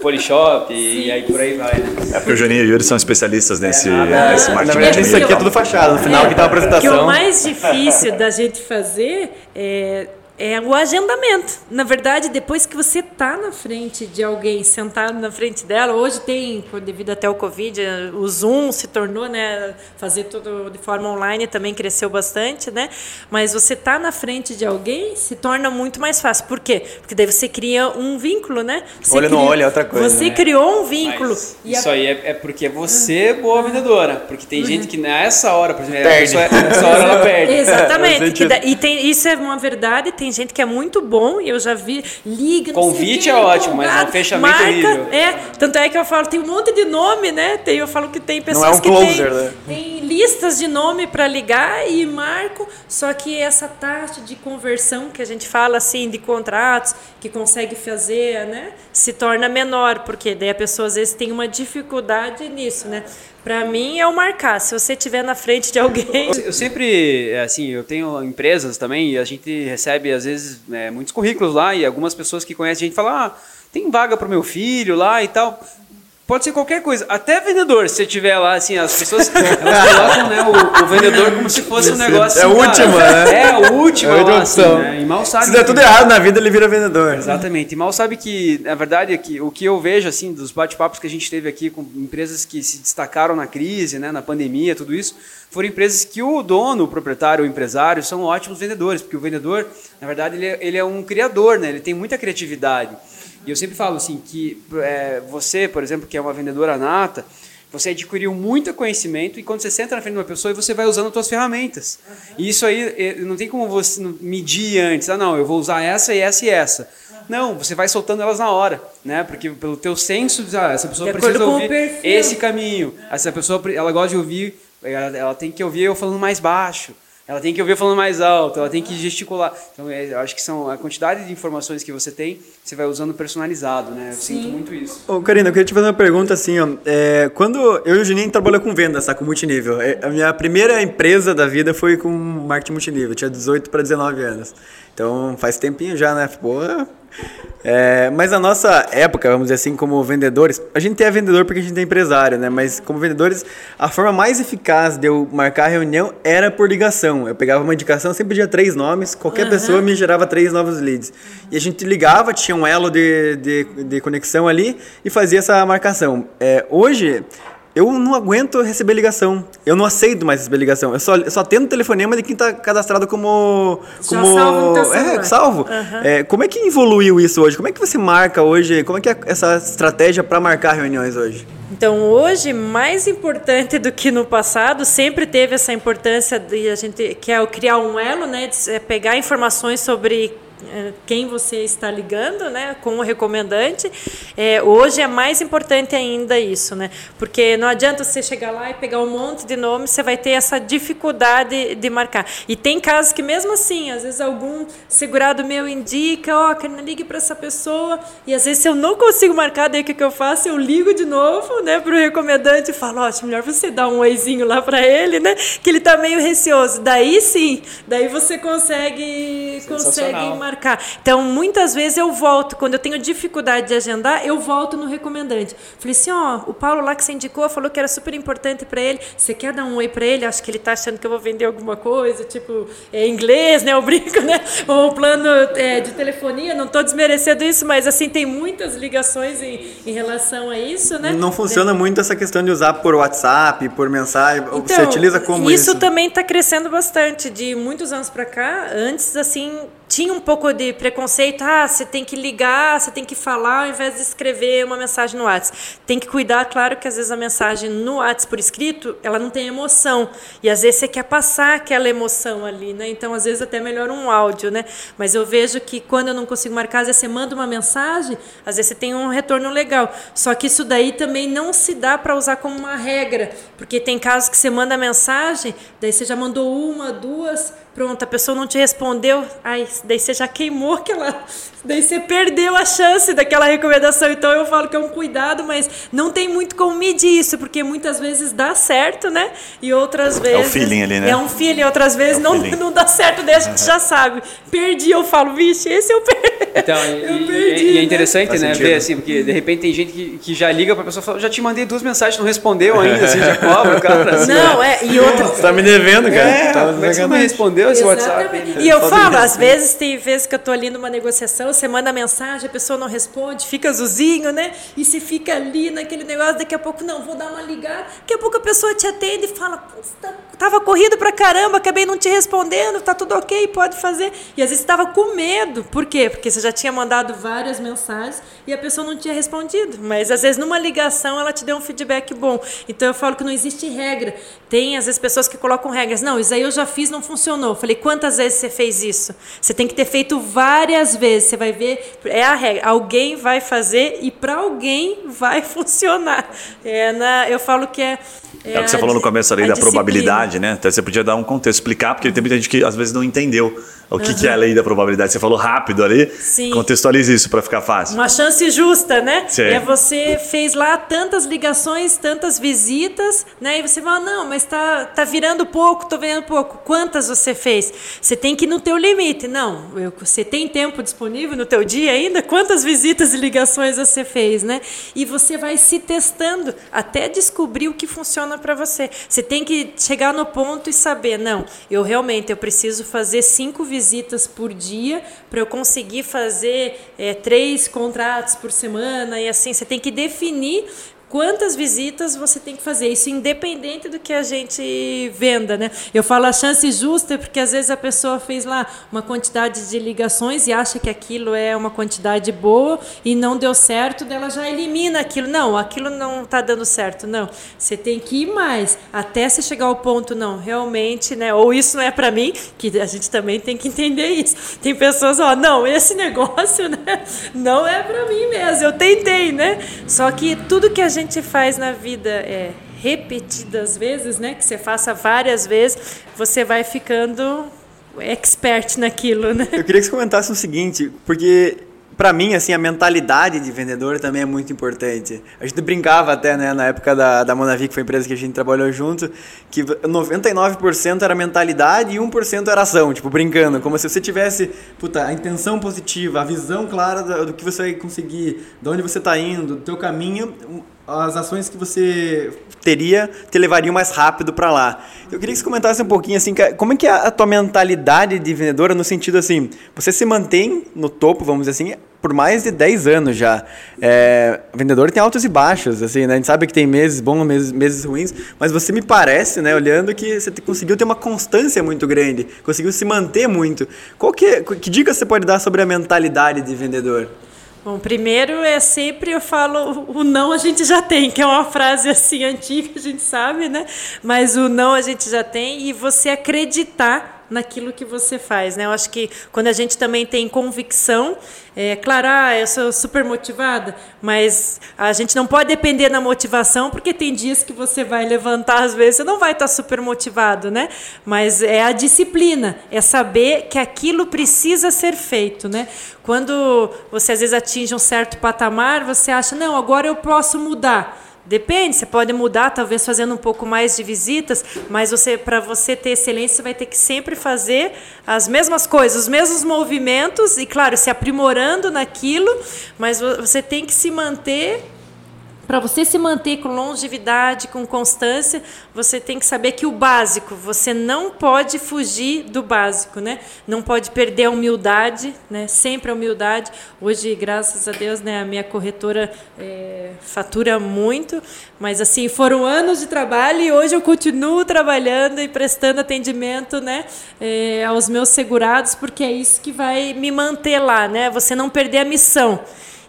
Polishop e aí por aí vai, né? É porque o Juninho e o Yuri são especialistas nesse, é, nesse marketing multinível. Isso aqui é tudo fachada. No final, é, que tá a apresentação. O que é o mais difícil da gente fazer é é o agendamento. Na verdade, depois que você está na frente de alguém, sentado na frente dela, hoje tem, devido até o Covid, o Zoom se tornou, né, fazer tudo de forma online também cresceu bastante, né? Mas você está na frente de alguém se torna muito mais fácil. Por quê? Porque daí você cria um vínculo, né? Você olho cria, no olho é outra coisa. Você né? criou um vínculo. Mas e isso a- aí é, é porque você é boa vendedora. Porque tem gente que nessa hora, por exemplo, Perde. pessoa, nessa hora ela perde. Exatamente. Da- e tem, isso é uma verdade. Tem gente que é muito bom, e eu já vi, liga. não sei o Convite é ótimo, mas empolgado, um fechamento marca, horrível. É, tanto é que eu falo, tem um monte de nome, né? Tem, eu falo que tem pessoas é um que closer, tem, né? tem listas de nome para ligar e marcam, só que essa taxa de conversão que a gente fala assim de contratos que consegue fazer, né, se torna menor, porque daí a pessoa às vezes tem uma dificuldade nisso, né? Para mim é o marcar. Se você estiver na frente de alguém, Eu sempre, é, assim, eu tenho empresas também e a gente recebe, às vezes, é, muitos currículos lá e algumas pessoas que conhecem a gente falam, ah, tem vaga para o meu filho lá e tal. Pode ser qualquer coisa, até vendedor, se você tiver lá, assim, as pessoas elas colocam né, o, o vendedor como se fosse um negócio É assim, o cara, último, né? É, o último É a lá, assim, né? E mal sabe Se der tudo errado na vida, ele vira vendedor. Exatamente. E mal sabe que, na verdade, é que o que eu vejo assim dos bate-papos que a gente teve aqui com empresas que se destacaram na crise, né, na pandemia, tudo isso, foram empresas que o dono, o proprietário, o empresário são ótimos vendedores, porque o vendedor, na verdade, ele é, ele é um criador, né? Ele tem muita criatividade. E eu sempre falo assim que é, você, por exemplo, que é uma vendedora nata, você adquiriu muito conhecimento e quando você senta na frente de uma pessoa, você vai usando as suas ferramentas. E isso aí eh, não tem como você medir antes. Ah, não, eu vou usar essa e essa e essa. Não, você vai soltando elas na hora, né? Porque pelo teu senso, ah, essa pessoa De precisa ouvir esse caminho. Essa pessoa, ela gosta de ouvir, ela, ela tem que ouvir eu falando mais baixo. Ela tem que ouvir eu falando mais alto, ela tem que gesticular. Então, é, eu acho que são a quantidade de informações que você tem, você vai usando personalizado, né? Eu sinto muito isso. Ô, Karina, eu queria te fazer uma pergunta assim, ó. É, quando eu e o Juninho trabalhou com vendas, tá? Com multinível. É, A minha primeira empresa da vida foi com marketing multinível. Eu tinha 18 para 19 anos. Então faz tempinho já, né? Porra. É, mas a nossa época, vamos dizer assim, como vendedores, a gente é vendedor porque a gente é empresário, né? Mas como vendedores, a forma mais eficaz de eu marcar a reunião era por ligação. Eu pegava uma indicação, sempre pedia três nomes, qualquer pessoa me gerava três novos leads. E a gente ligava, tinha um elo de, de, de conexão ali e fazia essa marcação. É, hoje, eu não aguento receber ligação. Eu não aceito mais receber ligação. Eu só, eu só atendo telefonema de quem está cadastrado como. Já como salvo é, salvo. É, como é que evoluiu isso hoje? Como é que você marca hoje? Como é que é essa estratégia para marcar reuniões hoje? Então, hoje, mais importante do que no passado, sempre teve essa importância de a gente que é o criar um elo, né, de é, pegar informações sobre quem você está ligando, né, com o recomendante. É, hoje é mais importante ainda isso, né, porque não adianta você chegar lá e pegar um monte de nomes, você vai ter essa dificuldade de marcar. E tem casos que mesmo assim, às vezes algum segurado meu indica, ó, oh, ligue para essa pessoa, e às vezes se eu não consigo marcar, daí o que, que eu faço? Eu ligo de novo, né, para o recomendante e falo, ó, acho melhor você dar um oizinho lá para ele, né, que ele tá meio receoso. Daí sim, daí você consegue, consegue Sensacional. Marcar. Então, muitas vezes eu volto, quando eu tenho dificuldade de agendar, eu volto no recomendante. Falei assim, ó, o Paulo lá que você indicou falou que era super importante para ele. Você quer dar um oi para ele? Acho que ele tá achando que eu vou vender alguma coisa, tipo, é inglês, né? Eu brinco, né? Ou plano é, de telefonia, não tô desmerecendo isso, mas assim, tem muitas ligações em, em relação a isso, né? Não funciona muito essa questão de usar por WhatsApp, por mensagem. você utiliza como Então, isso? isso? também está crescendo bastante. De muitos anos para cá, antes, assim, tinha um pouco de preconceito. Ah, você tem que ligar, você tem que falar ao invés de escrever uma mensagem no WhatsApp. Tem que cuidar, claro, que às vezes a mensagem no WhatsApp por escrito, ela não tem emoção. E às vezes você quer passar aquela emoção ali, né? Então, às vezes, até melhor um áudio, né? Mas eu vejo que quando eu não consigo marcar, às vezes você manda uma mensagem, às vezes você tem um retorno legal. Só que isso daí também não se dá para usar como uma regra, porque tem casos que você manda mensagem, daí você já mandou uma, duas, pronto, a pessoa não te respondeu, ai, daí você já queimou aquela. Daí você perdeu a chance daquela recomendação. Então eu falo que é um cuidado, mas não tem muito como medir isso, porque muitas vezes dá certo, né? E outras vezes. feeling ali, né? É um feeling, outras vezes É o não, feeling. não dá certo, daí a gente já sabe. Perdi, eu falo, vixe, esse eu perdi. Então, e, Eu e- perdi, e é né? interessante, né, sentido. ver assim, porque de repente tem gente que, que já liga pra pessoa e fala, já te mandei duas mensagens, não respondeu ainda, assim, já cobra o cara. Assim, Não, é, e outra. Você tá me devendo, cara. É, Tá como é que você não me respondeu esse WhatsApp? Exatamente. né? E eu falo, às vezes vezes tem vezes que eu tô ali numa negociação, você manda mensagem, a pessoa não responde, fica azulzinho, né? E se fica ali naquele negócio, daqui a pouco, não, vou dar uma ligada, daqui a pouco a pessoa te atende e fala, tá, tava corrido pra caramba, acabei não te respondendo, tá tudo ok, pode fazer. E às vezes estava com medo. Por quê? Porque você já tinha mandado várias mensagens e a pessoa não tinha respondido. Mas às vezes numa ligação ela te deu um feedback bom. Então eu falo que não existe regra. Tem às vezes pessoas que colocam regras. Não, isso aí eu já fiz, não funcionou. Eu falei, quantas vezes você fez isso? Você tem que ter feito várias vezes. Você vai ver, é a regra. Alguém vai fazer e para alguém vai funcionar. É na, eu falo que é. É, é o que você falou no começo ali da disciplina. probabilidade, né? Então você podia dar um contexto, explicar, porque tem muita gente que às vezes não entendeu o que, uhum. que, é a lei da probabilidade? Você falou rápido ali. Sim. Contextualize isso para ficar fácil. Uma chance justa, né? Sim. É você fez lá tantas ligações, tantas visitas, né? E você fala, não, mas tá, tá virando pouco, tô vendo pouco. Quantas você fez? Você tem que ir no teu limite. Não, eu, você tem tempo disponível no teu dia ainda? Quantas visitas e ligações você fez, né? E você vai se testando até descobrir o que funciona para você. Você tem que chegar no ponto e saber, não, eu realmente eu preciso fazer cinco visitas por dia para eu conseguir fazer é, três contratos por semana e assim. Você tem que definir quantas visitas você tem que fazer, isso independente do que a gente venda, né? Eu falo a chance justa porque às vezes a pessoa fez lá uma quantidade de ligações e acha que aquilo é uma quantidade boa e não deu certo, dela já elimina aquilo. Não, aquilo não está dando certo, não. Você tem que ir mais até você chegar ao ponto, não, realmente, né? Ou isso não é para mim, que a gente também tem que entender isso. Tem pessoas, ó, não, esse negócio, né? Não é para mim mesmo. Eu tentei, né? Só que tudo que a gente faz na vida é repetidas vezes, né? Que você faça várias vezes, você vai ficando expert naquilo, né? Eu queria que você comentasse o seguinte, porque para mim, assim, a mentalidade de vendedor também é muito importante. A gente brincava até, né, na época da, da Monavi, que foi a empresa que a gente trabalhou junto, que 99% era mentalidade e 1% era ação, tipo, brincando. Como se você tivesse, puta, a intenção positiva, a visão clara do, do que você vai conseguir, de onde você está indo, do teu caminho, as ações que você teria te levariam mais rápido para lá. Eu queria que você comentasse um pouquinho assim, como é que é a tua mentalidade de vendedora no sentido assim, você se mantém no topo, vamos dizer assim, por mais de 10 anos já. É, vendedor tem altos e baixos, assim, né? A gente sabe que tem meses bons, meses, meses ruins, mas você me parece, né, olhando que você conseguiu ter uma constância muito grande, conseguiu se manter muito. Qual que, que dica você pode dar sobre a mentalidade de vendedor? Bom, primeiro é sempre eu falo o não a gente já tem, que é uma frase assim antiga, a gente sabe, né? Mas o não a gente já tem e você acreditar naquilo que você faz, né? Eu acho que quando a gente também tem convicção, é claro, ah, eu sou super motivada, mas a gente não pode depender da motivação, porque tem dias que você vai levantar, às vezes você não vai estar super motivado, né? Mas é a disciplina, é saber que aquilo precisa ser feito, né? Quando você às vezes atinge um certo patamar, você acha, não, agora eu posso mudar. Depende, você pode mudar, talvez fazendo um pouco mais de visitas, mas você, para você ter excelência, você vai ter que sempre fazer as mesmas coisas, os mesmos movimentos e, claro, se aprimorando naquilo, mas você tem que se manter para você se manter com longevidade, com constância, você tem que saber que o básico, você não pode fugir do básico, né? Não pode perder a humildade, né? Sempre a humildade. Hoje, graças a Deus, né, a minha corretora é, fatura muito, mas assim foram anos de trabalho e hoje eu continuo trabalhando e prestando atendimento, né, é, aos meus segurados, porque é isso que vai me manter lá, né? Você não perder a missão.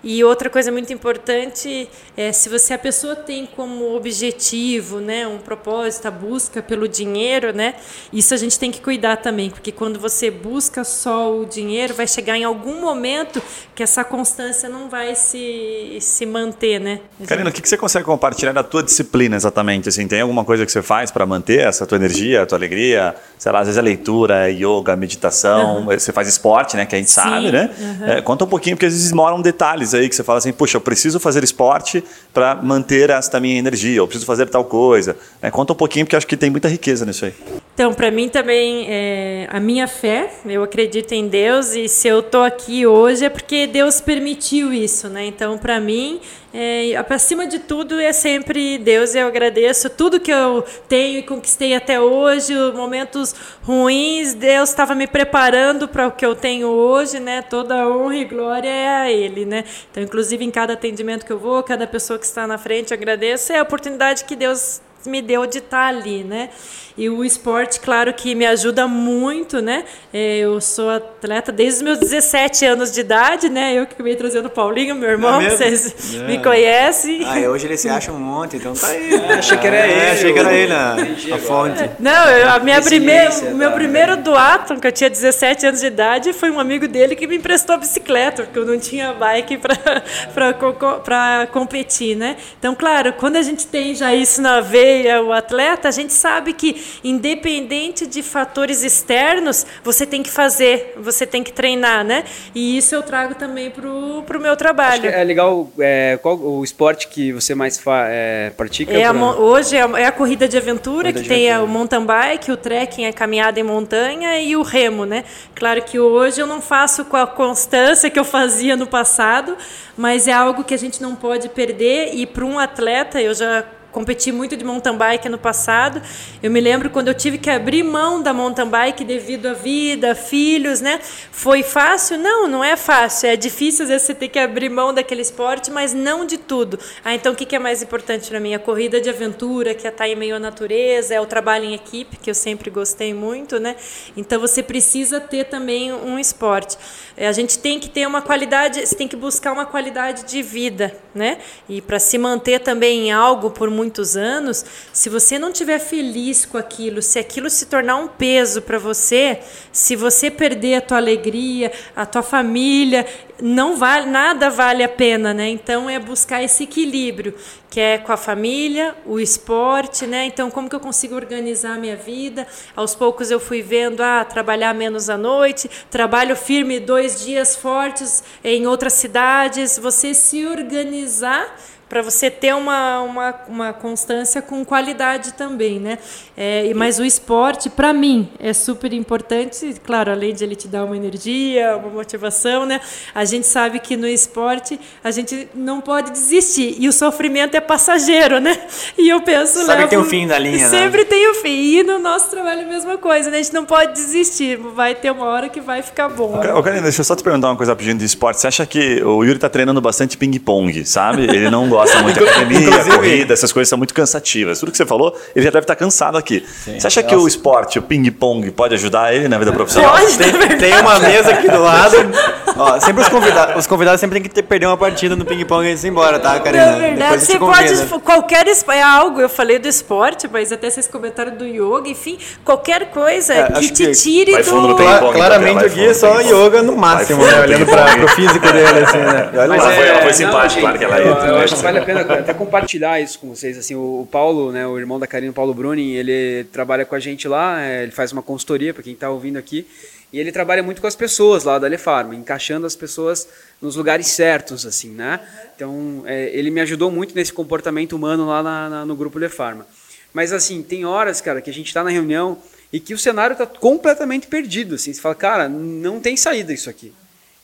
E outra coisa muito importante é se você a pessoa tem como objetivo, né, um propósito, a busca pelo dinheiro, né, isso a gente tem que cuidar também, porque quando você busca só o dinheiro, vai chegar em algum momento que essa constância não vai se, se manter, né? Karina, o que, que você consegue compartilhar da tua disciplina exatamente? Assim, tem alguma coisa que você faz para manter essa tua energia, a tua alegria? Sei lá, às vezes é leitura, yoga, meditação, uhum. você faz esporte, né, que a gente Sim. sabe, né? Uhum. É, conta um pouquinho, porque às vezes moram detalhes aí que você fala assim, puxa, eu preciso fazer esporte para manter esta minha energia, eu preciso fazer tal coisa. É, conta um pouquinho, porque acho que tem muita riqueza nisso aí. Então, para mim também é a minha fé, eu acredito em Deus e se eu tô aqui hoje é porque Deus permitiu isso, né? Então, para mim, é, acima de tudo é sempre Deus. Eu agradeço tudo que eu tenho e conquistei até hoje, momentos ruins, Deus estava me preparando para o que eu tenho hoje, né? Toda honra e glória é a Ele, né? Então, inclusive em cada atendimento que eu vou, cada pessoa que está na frente, eu agradeço. É a oportunidade que Deus me deu de estar ali, né? E o esporte, claro que me ajuda muito, né? É, eu sou atleta desde os meus 17 anos de idade, né? Eu que acabei trazendo o Paulinho, meu irmão, é vocês é. me conhecem. Ah, e hoje ele se acha um monte, então tá aí. É, achei que era ele. É, achei que era ele na, a fonte. Não, eu, a minha primeira, o meu primeiro duatlon, que eu tinha 17 anos de idade, foi um amigo dele que me emprestou a bicicleta, porque eu não tinha bike para competir, né? Então, claro, quando a gente tem já isso na veia, o atleta, a gente sabe que independente de fatores externos, você tem que fazer, você tem que treinar, né? E isso eu trago também pro, pro meu trabalho. é legal, é, qual o esporte que você mais fa, é, pratica? É a, hoje é a, é a, corrida de aventura, corrida que de tem aventura. o mountain bike, o trekking, a caminhada em montanha e o remo, né? Claro que hoje eu não faço com a constância que eu fazia no passado, mas é algo que a gente não pode perder e para um atleta, eu já competi muito de mountain bike no passado. Eu me lembro quando eu tive que abrir mão da mountain bike devido à vida, filhos, né? Foi fácil? Não, não é fácil. É difícil às vezes você ter que abrir mão daquele esporte, mas não de tudo. Ah, então o que é mais importante para mim? A corrida de aventura, que é estar em meio à natureza, é o trabalho em equipe, que eu sempre gostei muito, né? Então você precisa ter também um esporte. É, a gente tem que ter uma qualidade, você tem que buscar uma qualidade de vida, né? E para se manter também em algo por muitos anos, se você não estiver feliz com aquilo, se aquilo se tornar um peso para você, se você perder a tua alegria, a tua família, não vale nada vale a pena, né? Então é buscar esse equilíbrio, que é com a família, o esporte, né? Então como que eu consigo organizar a minha vida? Aos poucos eu fui vendo ah, trabalhar menos à noite, trabalho firme dois dias fortes em outras cidades, você se organizar para você ter uma, uma, uma constância com qualidade também, né? É, mas o esporte, para mim, é super importante. Claro, além de ele te dar uma energia, uma motivação, né? A gente sabe que no esporte a gente não pode desistir e o sofrimento é passageiro, né? E eu penso, sabe que tem o fim da linha, né? Sempre né? tem o fim. E no nosso trabalho é a mesma coisa, né? A gente não pode desistir. Vai ter uma hora que vai ficar bom. Ô, Karina, deixa eu só te perguntar uma coisa pedindo de esporte. Você acha que o Yuri está treinando bastante ping-pong, sabe? Ele não gosta muito de academia, corrida, essas coisas são muito cansativas. Tudo que você falou, ele já deve estar cansado aqui. Sim. Você acha que o esporte, o ping-pong, pode ajudar ele na vida profissional? Pode, tem, tem uma mesa aqui do lado. Ó, sempre os convidados, os convidados sempre tem que ter, perder uma partida no ping-pong antes de ir embora, tá, Karina? É verdade, você pode, qualquer, é algo, eu falei do esporte, mas até vocês comentaram do yoga, enfim, qualquer coisa é, que te tire que do... Cla claramente o Gui é só yoga no máximo, né? Olhando para o físico dele, assim, né? Olha lá, foi, ela foi simpática, claro que ela ia. Eu acho que vale a pena até compartilhar isso com vocês. Assim, o Paulo, né, o irmão da Karina, Paulo Bruni, ele trabalha com a gente lá, é, ele faz uma consultoria para quem está ouvindo aqui. E ele trabalha muito com as pessoas lá da Lefarma, encaixando as pessoas nos lugares certos, assim, né? Então, é, ele me ajudou muito nesse comportamento humano lá na, na, no grupo Lefarma. Mas, assim, tem horas, cara, que a gente está na reunião e que o cenário está completamente perdido, assim. Você fala, cara, não tem saída isso aqui.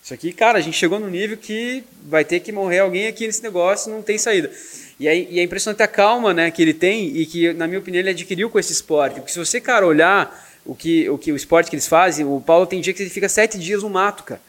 Isso aqui, cara, a gente chegou no nível que vai ter que morrer alguém aqui nesse negócio, não tem saída. E, aí, e é impressionante a calma né, que ele tem e que, na minha opinião, ele adquiriu com esse esporte. Porque se você, cara, olhar o que o, que, o esporte que eles fazem, o Paulo tem dia que ele fica sete dias no mato, cara.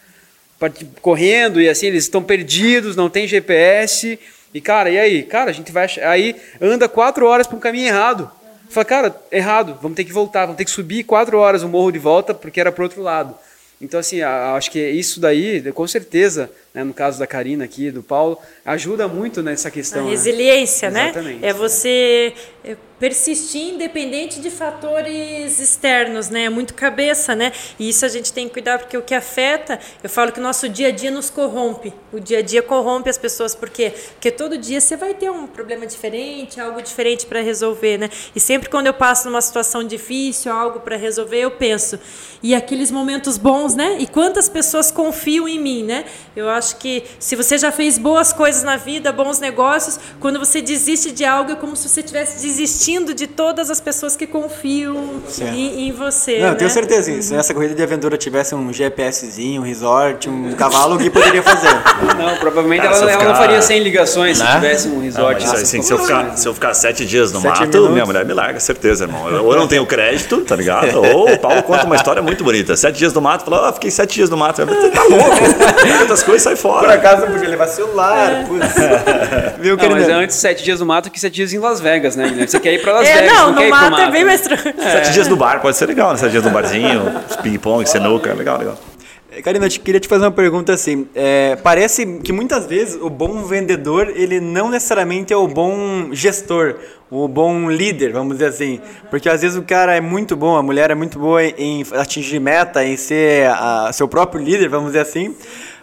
Correndo e assim, eles estão perdidos, não tem GPS. E, cara, e aí? Cara, a gente vai. Aí anda quatro horas para um caminho errado. Fala, cara, errado, vamos ter que voltar, vamos ter que subir quatro horas o morro de volta porque era para outro lado. Então, assim, acho que isso daí, com certeza, né, no caso da Karina aqui, do Paulo, ajuda muito nessa questão. A resiliência, né? né? É você é, persistir independente de fatores externos, né? É muito cabeça, né? E isso a gente tem que cuidar porque o que afeta, eu falo que o nosso dia a dia nos corrompe. O dia a dia corrompe as pessoas por quê? Porque todo dia você vai ter um problema diferente, algo diferente para resolver, né? E sempre quando eu passo numa situação difícil, algo para resolver, eu penso, e aqueles momentos bons, né? E quantas pessoas confiam em mim, né? Eu acho acho que se você já fez boas coisas na vida, bons negócios, quando você desiste de algo é como se você estivesse desistindo de todas as pessoas que confiam em, em, você. Não, né? tenho certeza. Uhum. Se nessa corrida de aventura tivesse um GPSzinho, um resort, um cavalo, o que poderia fazer? Não, provavelmente Cara, ela, ela ficar... não faria 100 ligações né? se tivesse um resort. Não, assim, se, eu ficar, se eu ficar sete dias no sete mato, minutos. minha mulher me larga, certeza, irmão. Ou eu não tenho crédito, tá ligado? Ou o Paulo conta uma história muito bonita. Sete dias no mato, falou, ah, fiquei sete dias no mato. Eu, tá louco, outras coisas sai fora. Por acaso podia levar celular, é. putz. Viu, não, mas é antes sete dias no mato que sete dias em Las Vegas, né, Guilherme? Você quer ir pra Las é, Vegas, não, não quer ir pro mato. é bem mais tranquilo. É. Sete dias no bar pode ser legal, né? Sete dias no barzinho, ping-pong, sinuca, legal, legal. Karina, eu queria te fazer uma pergunta assim. É, parece que muitas vezes o bom vendedor, ele não necessariamente é o bom gestor, o bom líder, vamos dizer assim. Porque às vezes o cara é muito bom, a mulher é muito boa em atingir meta, em ser a, seu próprio líder, vamos dizer assim.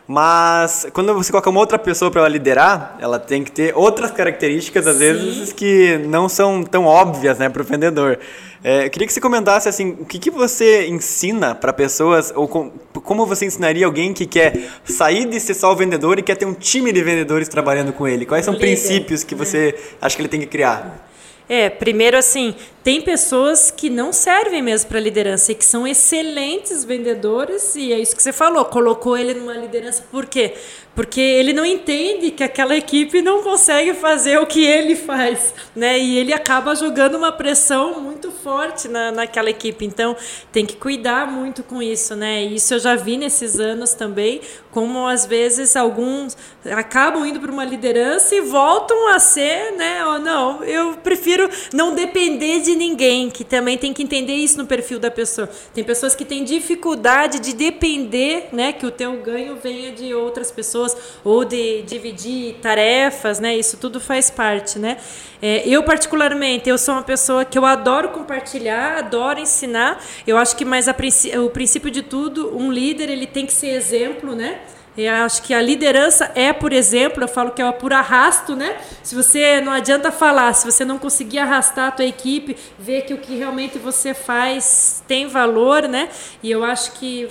Mas quando você coloca uma outra pessoa para liderar, ela tem que ter outras características, às Sim. vezes, que não são tão óbvias né, para o vendedor. É, eu queria que você comentasse assim, o que, que você ensina para pessoas, ou com, como você ensinaria alguém que quer sair de ser só o vendedor e quer ter um time de vendedores trabalhando com ele? Quais são Líder. princípios que você acha que ele tem que criar? É, primeiro assim, tem pessoas que não servem mesmo para liderança e que são excelentes vendedores e é isso que você falou, colocou ele numa liderança por quê? Porque ele não entende que aquela equipe não consegue fazer o que ele faz, né? E ele acaba jogando uma pressão muito forte na, naquela equipe. Então, tem que cuidar muito com isso, né? Isso eu já vi nesses anos também, como às vezes alguns acabam indo para uma liderança e voltam a ser, né? Ou não, eu prefiro não depender de ninguém, que também tem que entender isso no perfil da pessoa. Tem pessoas que têm dificuldade de depender, né? Que o teu ganho venha de outras pessoas pessoas ou de dividir tarefas, né? Isso tudo faz parte, né? É, eu particularmente, eu sou uma pessoa que eu adoro compartilhar, adoro ensinar. Eu acho que mais a, o princípio de tudo, um líder ele tem que ser exemplo, né? Eu acho que a liderança é, por exemplo, eu falo que é por arrasto, né? Se você não adianta falar, se você não conseguir arrastar a tua equipe, ver que o que realmente você faz tem valor, né? E eu acho que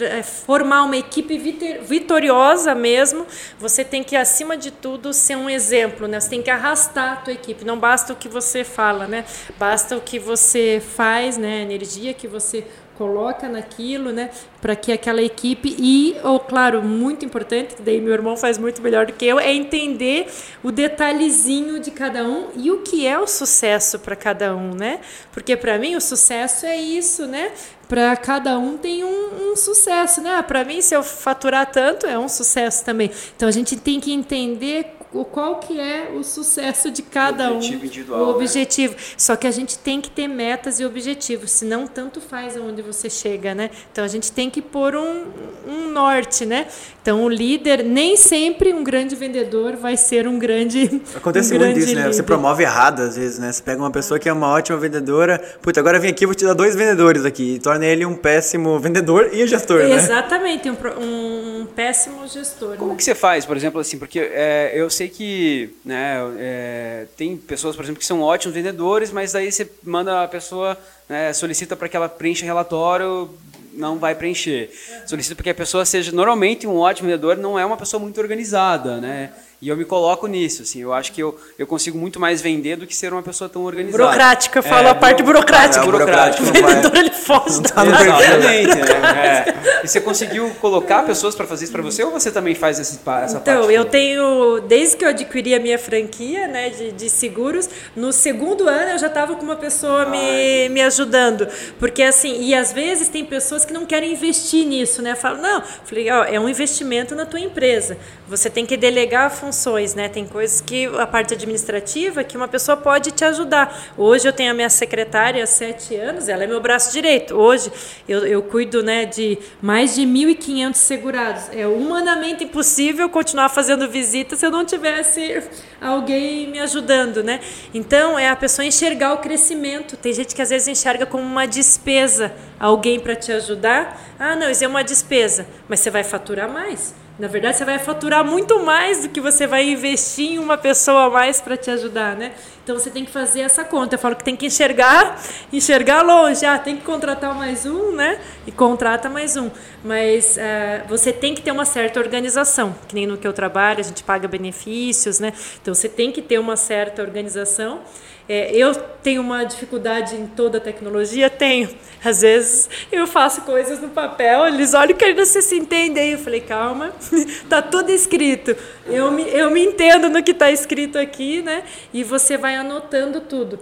é, formar uma equipe vitoriosa mesmo, você tem que, acima de tudo, ser um exemplo, né? Você tem que arrastar a tua equipe. Não basta o que você fala, né? Basta o que você faz, né? A energia que você coloca naquilo, né, para que aquela equipe e, ou claro, muito importante, que daí meu irmão faz muito melhor do que eu, é entender o detalhezinho de cada um e o que é o sucesso para cada um, né? Porque para mim o sucesso é isso, né? Para cada um tem um, um sucesso, né? Para mim, se eu faturar tanto, é um sucesso também. Então a gente tem que entender o qual que é o sucesso de cada o objetivo um, individual, o né? objetivo. Né? Só que a gente tem que ter metas e objetivos, senão tanto faz aonde você chega, né? Então a gente tem que pôr um, um norte, né? Então o líder nem sempre um grande vendedor vai ser um grande Acontece um muito grande isso, né? Você promove errado às vezes, né? Você pega uma pessoa que é uma ótima vendedora, puta, agora vem aqui, vou te dar dois vendedores aqui, e torna ele um péssimo vendedor e gestor, né? Exatamente, um, um péssimo gestor. Como né? que você faz, por exemplo, assim, porque é, eu sei sei que né, é, tem pessoas, por exemplo, que são ótimos vendedores, mas daí você manda a pessoa, né, solicita para que ela preencha relatório, não vai preencher. Solicita para que a pessoa seja, normalmente um ótimo vendedor não é uma pessoa muito organizada, né? E eu me coloco nisso, assim, eu acho que eu, eu consigo muito mais vender do que ser uma pessoa tão organizada. Burocrática, eu falo é, a parte burocrática. É, burocrática. O vendedor, ele foge. Tá Exatamente. né? é. E você conseguiu colocar pessoas para fazer isso para você ou você também faz esse, essa então, parte? Então, eu tenho, desde que eu adquiri a minha franquia né, de, de seguros, no segundo ano eu já estava com uma pessoa me, me ajudando. Porque assim, e às vezes tem pessoas que não querem investir nisso, né? Eu falo, não, falei, ó, é um investimento na tua empresa. Você tem que delegar a função funções, né? Tem coisas que a parte administrativa que uma pessoa pode te ajudar. Hoje eu tenho a minha secretária há sete anos, ela é meu braço direito. Hoje eu, eu cuido, né, de mais de 1.500 segurados. É humanamente impossível continuar fazendo visita se eu não tivesse alguém me ajudando, né? Então é a pessoa enxergar o crescimento. Tem gente que às vezes enxerga como uma despesa alguém para te ajudar. Ah, não, isso é uma despesa, mas você vai faturar mais. Na verdade, você vai faturar muito mais do que você vai investir em uma pessoa a mais para te ajudar, né? Então você tem que fazer essa conta. Eu falo que tem que enxergar, enxergar longe. Ah, tem que contratar mais um, né? E contrata mais um. Mas uh, você tem que ter uma certa organização. Que nem no que eu trabalho, a gente paga benefícios, né? Então você tem que ter uma certa organização. É, eu tenho uma dificuldade em toda a tecnologia? Tenho. Às vezes eu faço coisas no papel, eles olham que você se entende aí. Eu falei, calma, tá tudo escrito. Eu me, eu me entendo no que está escrito aqui, né? E você vai anotando tudo.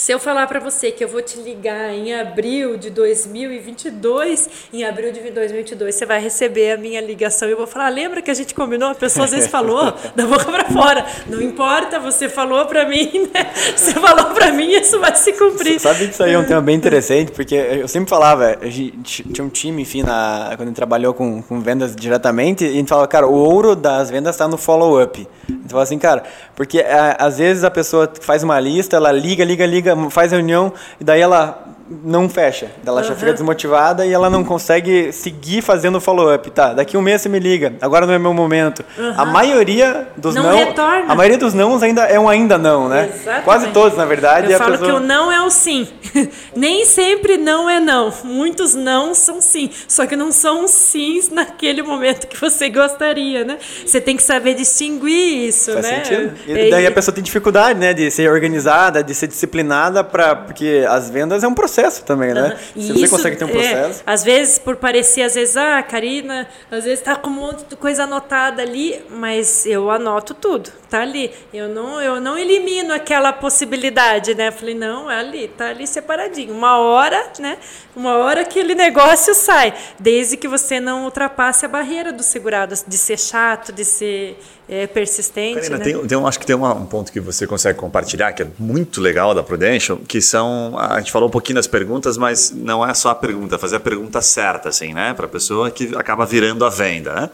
Se eu falar para você que eu vou te ligar em abril de 2022, em abril de 2022 você vai receber a minha ligação e eu vou falar: lembra que a gente combinou? A pessoa às vezes falou da boca para fora. Não importa, você falou para mim, né? Você falou para mim, isso vai se cumprir. Sabe que isso aí é um tema bem interessante, porque eu sempre falava, tinha um time, enfim, na, quando a gente trabalhou com, com vendas diretamente, e a gente falava, cara, o ouro das vendas está no follow-up. A gente fala assim, cara, porque a, às vezes a pessoa faz uma lista, ela liga, liga, liga faz reunião e daí ela não fecha. Ela uhum. já fica desmotivada e ela não consegue seguir fazendo follow-up. Tá, daqui um mês você me liga, agora não é meu momento. Uhum. A maioria dos não, não retorna. A maioria dos não ainda é um ainda não, né? Exatamente. Quase todos, na verdade. Eu falo pessoa... que o não é o sim. Nem sempre não é não. Muitos não são sim. Só que não são sims naquele momento que você gostaria, né? Você tem que saber distinguir isso, Faz né? Sentido. E daí a pessoa tem dificuldade, né? De ser organizada, de ser disciplinada, pra, porque as vendas é um processo processo também, né? Uhum. Se você consegue ter um processo. É, às vezes, por parecer, às vezes, ah, Karina, às vezes tá com um monte de coisa anotada ali, mas eu anoto tudo, tá ali. Eu não, eu não elimino aquela possibilidade, né? Falei, não, é ali, tá ali separadinho. Uma hora, né? Uma hora aquele negócio sai, desde que você não ultrapasse a barreira do segurado, de ser chato, de ser é, persistente. Karina, né? tem, tem, acho que tem uma, um ponto que você consegue compartilhar que é muito legal da Prudential, que são a gente falou um pouquinho das perguntas, mas não é só a pergunta, fazer a pergunta certa, assim, né, para a pessoa que acaba virando a venda, né?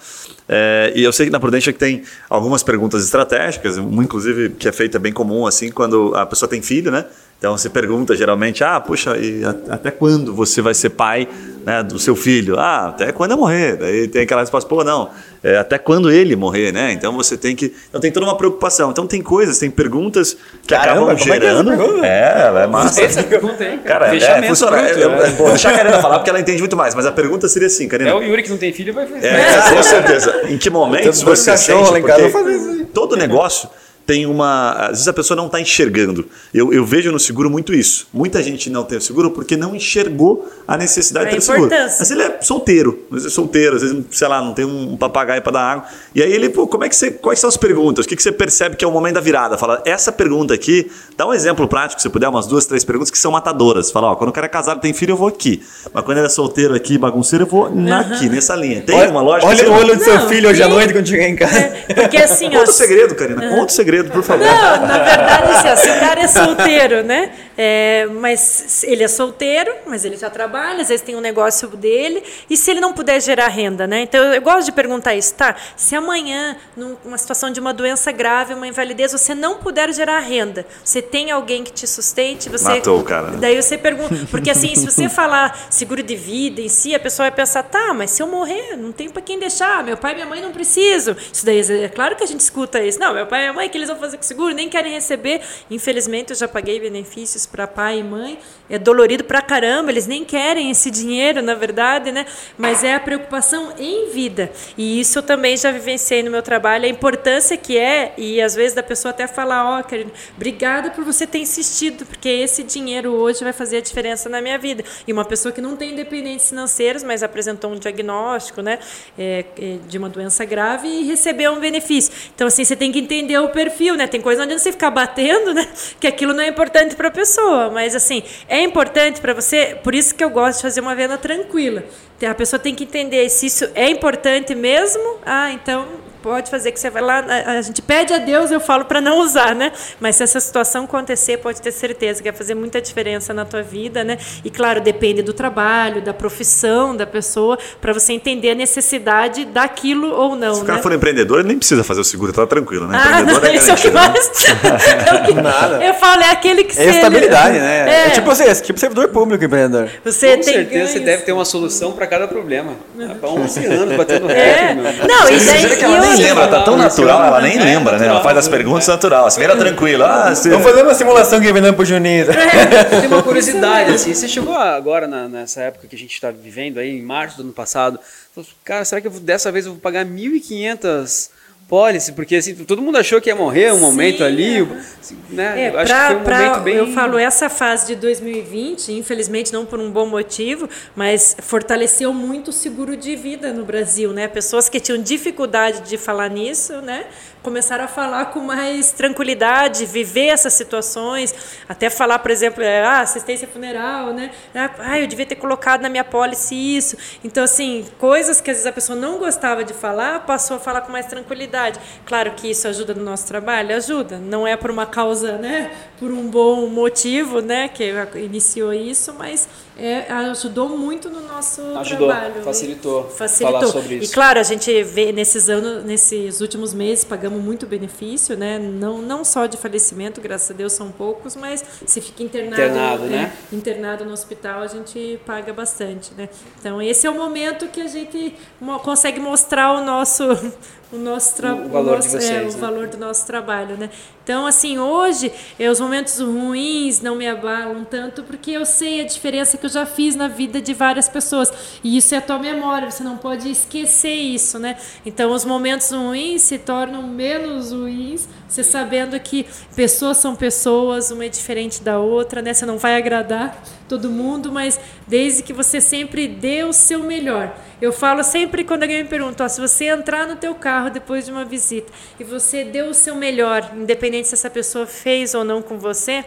É, e eu sei que na Prudential que tem algumas perguntas estratégicas, inclusive que é feita bem comum assim quando a pessoa tem filho, né? Então você pergunta geralmente, ah, puxa, e até quando você vai ser pai né, do seu filho? Ah, até quando eu morrer. Daí tem aquela resposta, pô, não, é, até quando ele morrer, né? Então você tem que. Então tem toda uma preocupação. Então tem coisas, tem perguntas que Caramba, acabam gerando. É, é, é massa. Essa pergunta aí, cara. cara é, funciona. Eu, eu, vou deixar a Karina falar porque ela entende muito mais, mas a pergunta seria assim, Karina. É o Yuri que não tem filho vai fazer. É, com certeza. Em que momentos você sente? Porque todo negócio tem uma. Às vezes a pessoa não está enxergando. Eu, eu vejo no seguro muito isso. Muita gente não tem o seguro porque não enxergou a necessidade a de ter seguro. Mas ele é solteiro, às vezes é solteiro, às vezes, sei lá, não tem um papagaio para dar água. E aí ele, pô, como é que você. Quais são as perguntas? O que, que você percebe que é o momento da virada? Fala, essa pergunta aqui, dá um exemplo prático, se puder, umas duas, três perguntas que são matadoras. Fala, ó, quando o cara é casado tem filho, eu vou aqui. Mas quando ele é solteiro aqui, bagunceiro, eu vou uhum. aqui, nessa linha. Tem olha, uma lógica? Olha o olho do seu filho hoje à noite quando chegar em casa. É, porque assim. Conta o segredo, Karina. Uhum. Conta o segredo, por favor. Não, na verdade, assim, solteiro, né? É, mas ele é solteiro, mas ele já trabalha, às vezes tem um negócio dele. E se ele não puder gerar renda, né? Então eu gosto de perguntar isso, tá? Se amanhã, numa situação de uma doença grave, uma invalidez, você não puder gerar renda, você tem alguém que te sustente, você. Matou o cara. Daí você pergunta. Porque assim, se você falar seguro de vida em si, a pessoa vai pensar, tá, mas se eu morrer, não tem para quem deixar. Meu pai e minha mãe não precisam. Isso daí é claro que a gente escuta isso. Não, meu pai e minha mãe, que eles vão fazer com seguro? Nem querem receber. Infelizmente, eu já paguei benefícios para pai e mãe. É dolorido pra caramba, eles nem querem esse dinheiro, na verdade, né? Mas é a preocupação em vida. E isso eu também já vivenciei no meu trabalho, a importância que é, e às vezes da pessoa até falar, ó, oh, querido, obrigada por você ter insistido, porque esse dinheiro hoje vai fazer a diferença na minha vida. E uma pessoa que não tem independentes financeiros, mas apresentou um diagnóstico, né, é, é, de uma doença grave e recebeu um benefício. Então, assim, você tem que entender o perfil, né? Tem coisa onde você ficar batendo, né? Que aquilo não é importante para a pessoa. Mas, assim, é importante para você, por isso que eu gosto de fazer uma venda tranquila. A pessoa tem que entender se isso é importante mesmo. Ah, então pode fazer que você vai lá, a, gente pede a Deus, eu falo para não usar, né? Mas se essa situação acontecer, pode ter certeza que vai fazer muita diferença na tua vida, né? E claro, depende do trabalho, da profissão da pessoa, para você entender a necessidade daquilo ou não. Se o cara né? for empreendedor, ele nem precisa fazer o seguro, tá tranquilo, né? Ah, Empreendedor não, é isso é o que garantido, né? mais. é o que- Nada. Eu falo, é aquele que É você. estabilidade, né? É, É, tipo você, tipo servidor público empreendedor. você Com tem certeza você ganhos. deve ter uma solução para cada problema. Há 11 anos batendo É. recorde, meu. Não, e daí. Nem lembra, tá tão natural, ela nem é lembra, né? Ela faz as perguntas natural. Assim, vira tranquilo. Ah, você... Vamos fazer uma simulação que vendendo pro Juninho. Eu tenho uma curiosidade, assim, você chegou agora na- nessa época que a gente está vivendo aí, em março do ano passado, falou, cara, será que eu dessa vez eu vou pagar 1.500 pólice? Porque assim, todo mundo achou que ia morrer um Sim, momento ali, né? É, eu acho pra- que foi um pra- momento bem... Eu falo, essa fase de 2020, infelizmente não por um bom motivo, mas fortaleceu muito o seguro de vida no Brasil, né? Pessoas que tinham dificuldade de falar nisso, né? Começaram a falar com mais tranquilidade, viver essas situações, até falar, por exemplo, é, ah, assistência funeral, né? Ah, eu devia ter colocado na minha pólice isso. Então, assim, coisas que às vezes a pessoa não gostava de falar, passou a falar com mais tranquilidade. Claro que isso ajuda no nosso trabalho, ajuda. Não é por uma causa, né? Por um bom motivo, né? Que iniciou isso, mas é, ajudou muito no nosso Ajudou, trabalho. facilitou Facilitou. falar sobre E isso. claro, a gente vê nesses anos, nesses últimos meses, pagamos muito benefício, né? Não, não só de falecimento, graças a Deus são poucos, mas se fica internado, Internado, é, né? internado no hospital, a gente paga bastante, né? Então esse é o momento que a gente consegue mostrar o nosso o nosso tra- O valor nosso- é, vocês, o né? valor do nosso trabalho, né? Então assim hoje eh, os momentos ruins não me abalam tanto porque eu sei a diferença que eu já fiz na vida de várias pessoas e isso é a tua memória, você não pode esquecer isso, né? Então os momentos ruins se tornam menos ruins, você sabendo que pessoas são pessoas, uma é diferente da outra, né? Você não vai agradar todo mundo, mas desde que você sempre dê o seu melhor. Eu falo sempre quando alguém me pergunta, ó, se você entrar no teu carro depois de uma visita. E você deu o seu melhor, independente se essa pessoa fez ou não com você,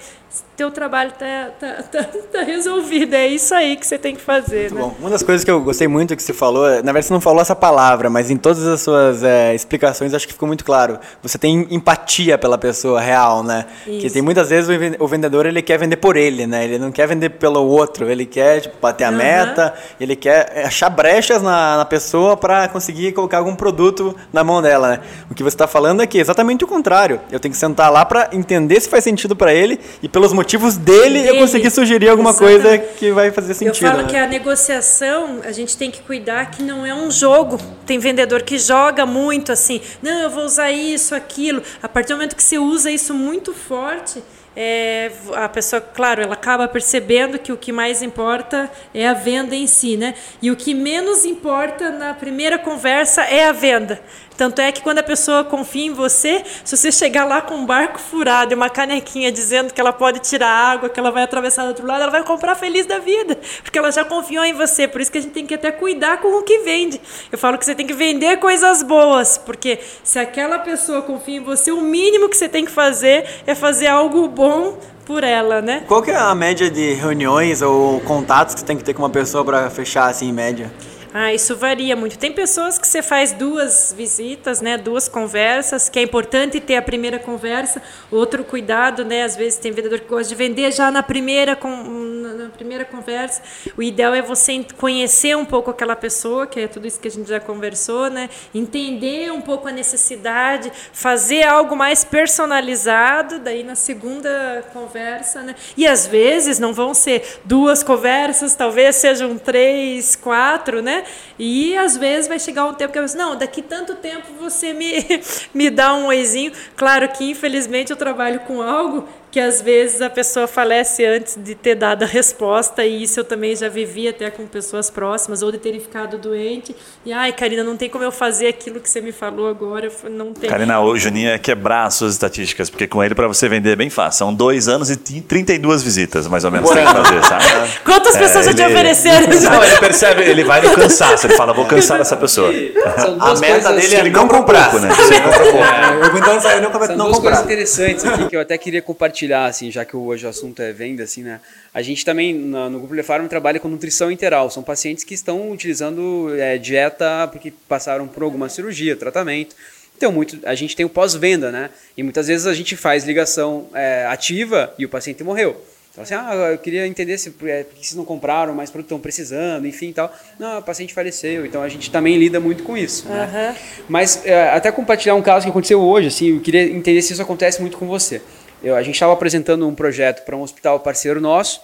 teu trabalho tá, tá, tá, tá resolvido. É isso aí que você tem que fazer, né? Bom, uma das coisas que eu gostei muito que você falou, é- na verdade você não falou essa palavra, mas em todas as suas é, explicações acho que ficou muito claro. Você tem empatia pela pessoa real, né? Que Isso. tem muitas vezes o ven- o vendedor ele quer vender por ele, né? Ele não quer vender pelo outro, ele quer tipo, bater a Aham. meta, ele quer é, achar brechas na, na pessoa para conseguir colocar algum produto na mão dela, né? O que você está falando aqui é exatamente o contrário. Eu tenho que sentar lá para entender se faz sentido para ele e pelos motivos dele, eu Dele. conseguir sugerir alguma Exatamente. coisa que vai fazer sentido. Eu falo né? que a negociação, a gente tem que cuidar que não é um jogo. Tem vendedor que joga muito assim, não, eu vou usar isso, aquilo. A partir do momento que você usa isso muito forte, é, a pessoa, claro, ela acaba percebendo que o que mais importa é a venda em si, né? E o que menos importa na primeira conversa é a venda. Tanto é que quando a pessoa confia em você, se você chegar lá com um barco furado e uma canequinha dizendo que ela pode tirar água, que ela vai atravessar do outro lado, ela vai comprar feliz da vida, porque ela já confiou em você. Por isso que a gente tem que até cuidar com o que vende. Eu falo que você tem que vender coisas boas, porque se aquela pessoa confia em você, o mínimo que você tem que fazer é fazer algo bom por ela, né? Qual que é a média de reuniões ou contatos que tem que ter com uma pessoa para fechar assim em média? Ah, isso varia muito. Tem pessoas que você faz duas visitas, né, duas conversas, que é importante ter a primeira conversa. Outro cuidado, né, às vezes tem vendedor que gosta de vender já na primeira na primeira conversa. O ideal é você conhecer um pouco aquela pessoa, que é tudo isso que a gente já conversou, né, entender um pouco a necessidade, fazer algo mais personalizado, daí na segunda conversa, né? E às vezes não vão ser duas conversas, talvez sejam três, quatro, né? E às vezes vai chegar um tempo que eu penso, não, daqui tanto tempo você me, me dá um oizinho. Claro que infelizmente eu trabalho com algo que às vezes a pessoa falece antes de ter dado a resposta, e isso eu também já vivi até com pessoas próximas, ou de terem ficado doente, e ai, Karina, não tem como eu fazer aquilo que você me falou agora, não tem. Karina, o Juninho é quebrar as suas estatísticas, porque com ele, para você vender é bem fácil. São dois anos e 32 visitas, mais ou menos, fazer, sabe? Quantas É, pessoas eu te ele- ofereceram? Não, ele percebe, ele vai no cansaço, ele fala, vou cansar essa pessoa. A meta coisas, dele é Ele não compra comprar. pouco, né? Você compra pouco. Eu então não, São não duas coisas comprar. interessantes aqui que eu até queria compartilhar, assim, já que hoje o assunto é venda, assim, né? A gente também, na- no Grupo Lefarm, trabalha com nutrição interal. São pacientes que estão utilizando é, dieta porque passaram por alguma cirurgia, tratamento. Então, muito, a gente tem o pós-venda, né? E muitas vezes a gente faz ligação é, ativa e o paciente morreu. Então, assim, ah, eu queria entender se é, por que vocês não compraram mais produto, estão precisando, enfim tal. Não, o paciente faleceu, então a gente também lida muito com isso. Né? Uhum. Mas é, até compartilhar um caso que aconteceu hoje, assim, eu queria entender se isso acontece muito com você. Eu, a gente estava apresentando um projeto para um hospital parceiro nosso,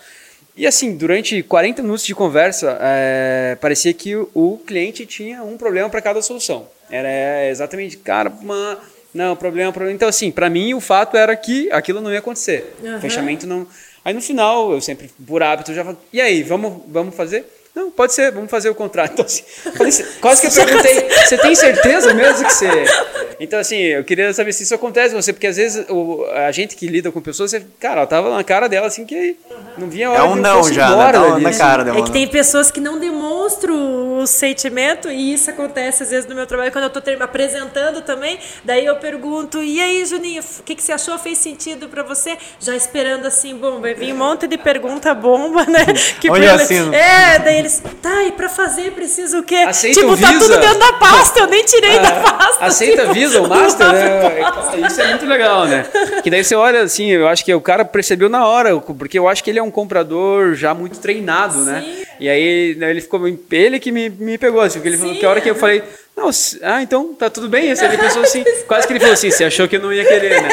e assim, durante 40 minutos de conversa, é, parecia que o, o, cliente tinha um problema para cada solução. Era exatamente, cara, uma, não, problema, problema. Então, assim, para mim o fato era que aquilo não ia acontecer. Uhum. Fechamento não. Aí no final, eu sempre, por hábito, já falo, e aí, vamos, vamos fazer? Não, pode ser, vamos fazer o contrato. Então, assim, falei, quase que eu perguntei, você tem certeza mesmo que você. Então, assim, eu queria saber se isso acontece com você, porque às vezes o, a gente que lida com pessoas, você, cara, ela tava na cara dela assim que não vinha hora É um não já, né? Tá na cara dela. É que tem pessoas que não demonstram o sentimento, e isso acontece às vezes no meu trabalho, quando eu tô apresentando também, daí eu pergunto, e aí, Juninho, o que, que você achou? Fez sentido para você? Já esperando assim, bom, vai vir um monte de pergunta bomba, né? Que Olha assim. É, daí eles, tá, e pra fazer precisa o quê? Aceita tipo, tá tudo dentro da pasta, eu nem tirei da pasta. Aceita assim, Visa, o Master, né? Isso é muito legal, né? Que daí você olha assim, eu acho que o cara percebeu na hora, porque eu acho que ele é um comprador já muito treinado, né? E aí né, ele ficou, ele que me, me pegou, assim, porque ele falou Sim. que a hora que eu falei, não, ah, então tá tudo bem. Assim, ele pensou assim, quase que ele falou assim, você achou que eu não ia querer, né?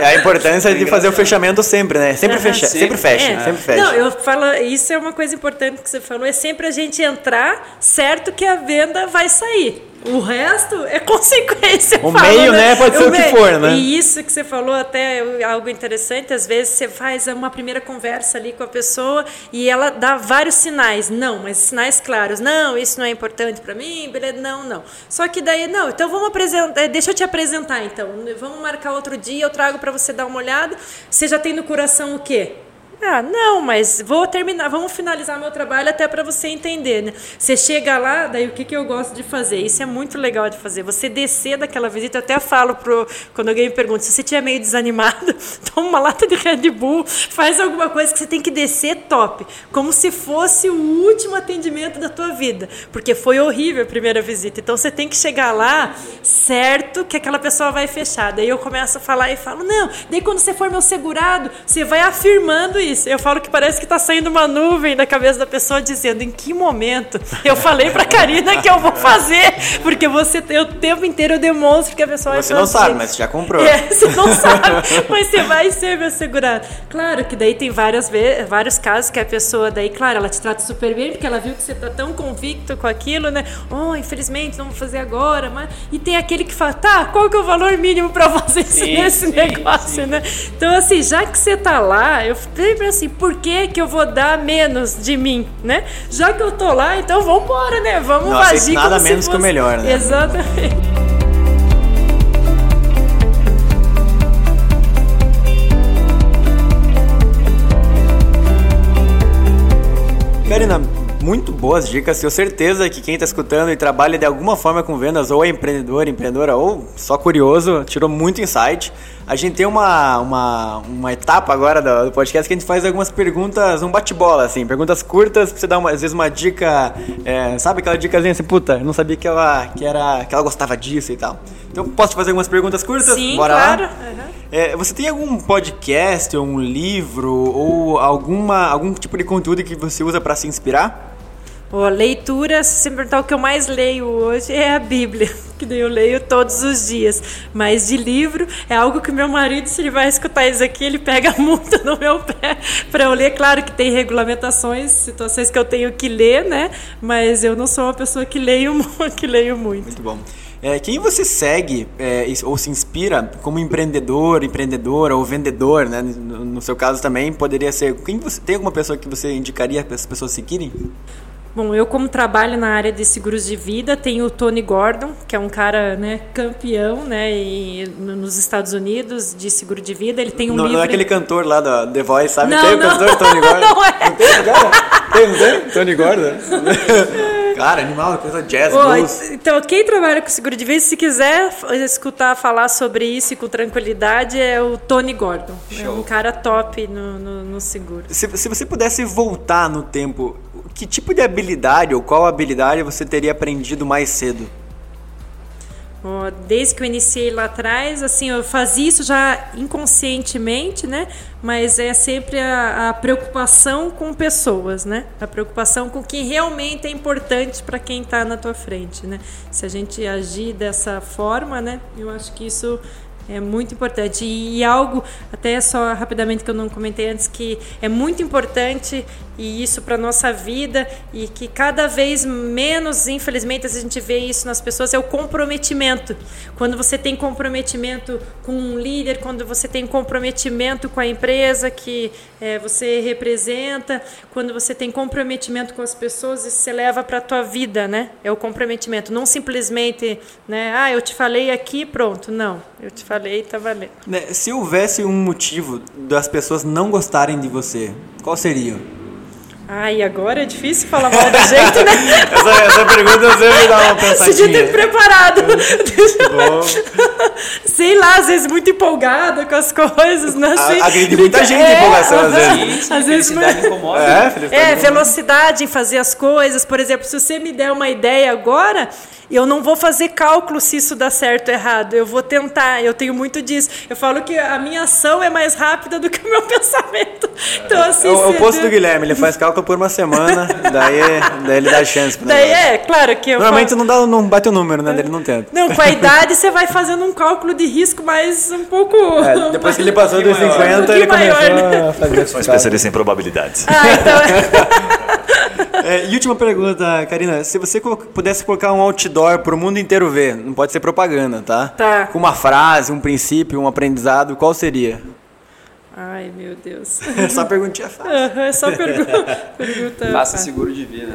É a importância de fazer o fechamento sempre, né? Sempre fecha, Sempre. sempre fecha, É. sempre fecha. Não, eu falo, isso é uma coisa importante que você falou, é sempre a gente entrar certo que a venda vai sair. O resto é consequência. O meio, né, pode ser o que meio. for, né? E isso que você falou até é algo interessante, às vezes você faz uma primeira conversa ali com a pessoa e ela dá vários sinais. Não, mas sinais claros. Não, isso não é importante para mim, beleza? Não, não. Só que daí, não, então vamos apresentar, eh, deixa eu te apresentar então. Vamos marcar outro dia, eu trago para você dar uma olhada. Você já tem no coração o quê? Ah, não, mas vou terminar, vamos finalizar meu trabalho até para você entender, né? Você chega lá, daí o que, que eu gosto de fazer? Isso é muito legal de fazer. Você descer daquela visita, eu até falo pro quando alguém me pergunta, se você estiver meio desanimado, toma uma lata de Red Bull, faz alguma coisa que você tem que descer top, como se fosse o último atendimento da tua vida, porque foi horrível a primeira visita. Então você tem que chegar lá certo que aquela pessoa vai fechar. Daí eu começo a falar e falo: "Não, daí quando você for meu segurado, você vai afirmando isso". Eu falo que parece que tá saindo uma nuvem da cabeça da pessoa dizendo: "Em que momento eu falei pra Karina que eu vou fazer?" Porque você tem o tempo inteiro eu demonstro que a pessoa Você vai não fazer. sabe, mas você já comprou. É, você não sabe, mas você vai ser meu segurado. Claro que daí tem várias vários casos que a pessoa daí, claro, ela te trata super bem porque ela viu que você tá tão convicto com aquilo, né? Oh, infelizmente não vou fazer agora, mas e tem aquele que fala, tá, qual que é o valor mínimo para fazer isso Sim, nesse sim, negócio, sim. né? Então assim, já que você tá lá, eu sempre assim, por que que eu vou dar menos de mim, né? Já que eu tô lá, então vamos embora, né? Vamos aceito agir nada como se menos que o fosse- melhor, né? Exatamente. Karina, muito boas dicas. Tenho certeza que quem está escutando e trabalha de alguma forma com vendas, ou é empreendedor, empreendedora, ou só curioso, tirou muito insight. A gente tem uma, uma, uma etapa agora do, podcast que a gente faz algumas perguntas, um bate-bola, assim, perguntas curtas, pra você dar uma, às vezes uma dica, é, sabe aquela dicasinha assim, puta, eu não sabia que ela, que, era, que ela gostava disso e tal. Então, posso te fazer algumas perguntas curtas? Sim, Bora claro. lá? Uhum. É, você tem algum podcast, ou um livro, ou alguma, algum tipo de conteúdo que você usa para se inspirar? Leitura, se você perguntar o que eu mais leio hoje é a Bíblia, que eu leio todos os dias. Mas de livro é algo que meu marido, se ele vai escutar isso aqui, ele pega a multa no meu pé para eu ler. Claro que tem regulamentações, situações que eu tenho que ler, né? Mas eu não sou uma pessoa que leio, que leio muito. Muito bom. É, quem você segue é, ou se inspira como empreendedor, empreendedora ou vendedor, né? No, no seu caso também poderia ser. Quem você tem alguma pessoa que você indicaria para as pessoas seguirem? Bom, eu como trabalho na área de seguros de vida, tenho o Tony Gordon, que é um cara, né, campeão, né, e, no- nos Estados Unidos de seguro de vida. Ele tem um não, livro. não é aquele cantor lá da The Voice, sabe? Não, tem o não. cantor Tony Gordon. Não é. Não tem, cara? Tem, não tem? Tony Gordon? cara, animal, coisa jazz, Ô, blues. então, quem trabalha com seguro de vida, se quiser escutar falar sobre isso e com tranquilidade, é o Tony Gordon. É um cara top no, no, no seguro. Se, se você pudesse voltar no tempo, que tipo de habilidade ou qual habilidade você teria aprendido mais cedo? Desde que eu iniciei lá atrás, assim, eu fazia isso já inconscientemente, né? Mas é sempre a, a preocupação com pessoas, né? A preocupação com o que realmente é importante para quem está na tua frente, né? Se a gente agir dessa forma, né? Eu acho que isso é muito importante. E algo, até só rapidamente que eu não comentei antes, que é muito importante e isso para nossa vida e que cada vez menos, infelizmente, a gente vê isso nas pessoas é o comprometimento. Quando você tem comprometimento com um líder, quando você tem comprometimento com a empresa que é, você representa, quando você tem comprometimento com as pessoas, isso você leva para a tua vida, né? É o comprometimento, não simplesmente, né? Ah, eu te falei aqui, pronto. Não, eu te falei, tá valendo. Né, Se houvesse um motivo das pessoas não gostarem de você, qual seria? Ai, agora é difícil falar mal da gente, né? Essa, essa pergunta sempre dá uma Você já tem preparado. Sei lá, às vezes muito empolgada com as coisas, não sei. agride muita gente a empolgação, às vezes. Às vezes felicidade incomoda. É, felicidade É, velocidade em fazer as coisas. Por exemplo, se você me der uma ideia agora, eu não vou fazer cálculo se isso dá certo ou errado. Eu vou tentar. Eu tenho muito disso. Eu falo que a minha ação é mais rápida do que o meu pensamento. Então, assim. É o, é o se- oposto do Guilherme, ele faz cálculo por uma semana, daí, daí ele dá chance pro Daí negócio. é, claro que eu Normalmente falo- não, dá, não bate o número, né? Ele não tenta. Não, com a idade você vai fazendo um cálculo de risco mais um pouco. É, depois que ele passou dos maior. 50, Um ele maior, começou né? a fazer Sou especialista em probabilidades. Ah, então. É, e última pergunta, Karina. Se você pudesse colocar um outdoor pro mundo inteiro ver, não pode ser propaganda, tá? Tá. Com uma frase, um princípio, um aprendizado, qual seria? Ai, meu Deus. Só perguntinha fácil. É só pergunta. pergunta Faça seguro de vida.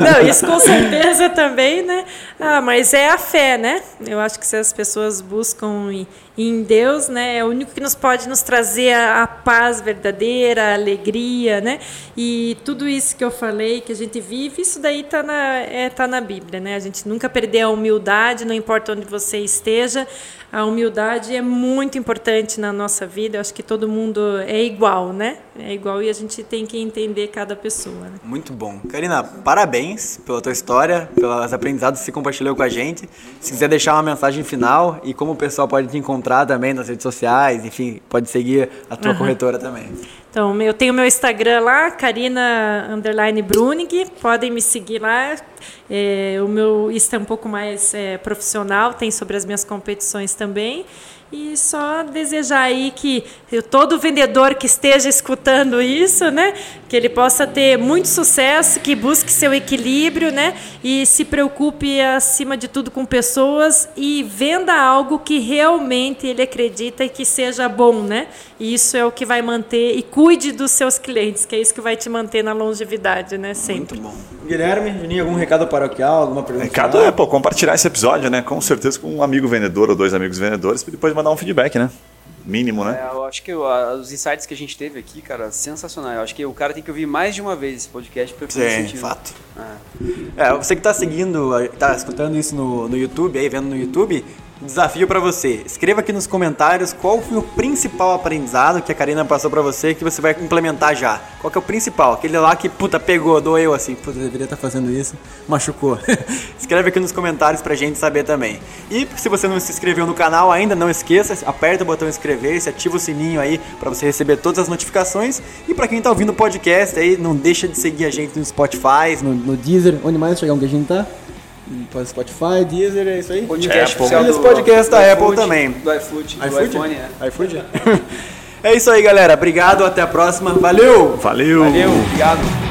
Não, isso com certeza também, né? Ah, mas é a fé, né? Eu acho que se as pessoas buscam em, Deus, né, é o único que nos pode nos trazer a, a paz verdadeira, a alegria, né? E tudo isso que eu falei, que a gente vive, isso daí tá na, é, tá na Bíblia, né? A gente nunca perder a humildade, não importa onde você esteja. A humildade é muito importante na nossa vida. Eu acho que todo mundo é igual, né? É igual e a gente tem que entender cada pessoa. Né? Muito bom. Karina, parabéns pela tua história, pelos aprendizados que você compartilhou com a gente. Se quiser deixar uma mensagem final e como o pessoal pode te encontrar também nas redes sociais, enfim, pode seguir a tua corretora também. Então, eu tenho meu Instagram lá, Karina underline Brunig, podem me seguir lá. É, o meu Insta é um pouco mais é, profissional, tem sobre as minhas competições também. E só desejar aí que eu- todo vendedor que esteja escutando isso, né, que ele possa ter muito sucesso, que busque seu equilíbrio, né, e se preocupe acima de tudo com pessoas e venda algo que realmente ele acredita e que seja bom, né? E isso é o que vai manter e cuide dos seus clientes, que é isso que vai te manter na longevidade, né, sempre. Muito bom. Guilherme, Juninho, algum recado paroquial, alguma pergunta? Recado é, pô, compartilhar esse episódio, né? Com certeza com um amigo vendedor ou dois amigos vendedores, depois mandar um feedback, né? Mínimo, né? É, eu acho que os insights que a gente teve aqui, cara, sensacional. Eu acho que o cara tem que ouvir mais de uma vez esse podcast para fazer Sim, sentido. fato. É. É, você que tá seguindo, tá escutando isso no, no YouTube, aí vendo no YouTube, desafio pra você. Escreva aqui nos comentários qual foi o principal aprendizado que a Karina passou pra você que você vai implementar já. Qual que é o principal? Aquele lá que, puta, pegou, doeu assim, puta, deveria estar fazendo isso, machucou. Escreve aqui nos comentários pra gente saber também. E se você não se inscreveu no canal ainda, não esqueça, aperta o botão inscrever-se, ativa o sininho aí pra você receber todas as notificações. E pra quem tá ouvindo o podcast aí, não deixa de seguir a gente no Spotify, no, no Deezer, onde mais chegar que a gente tá? Spotify, Deezer, é isso aí? Podcast Apple. oficial os do- podcasts da Apple iFood, também. Do iFood, do iFood? iPhone, é. iFood? é isso aí, galera. Obrigado, até a próxima. Valeu! Valeu! Valeu, obrigado.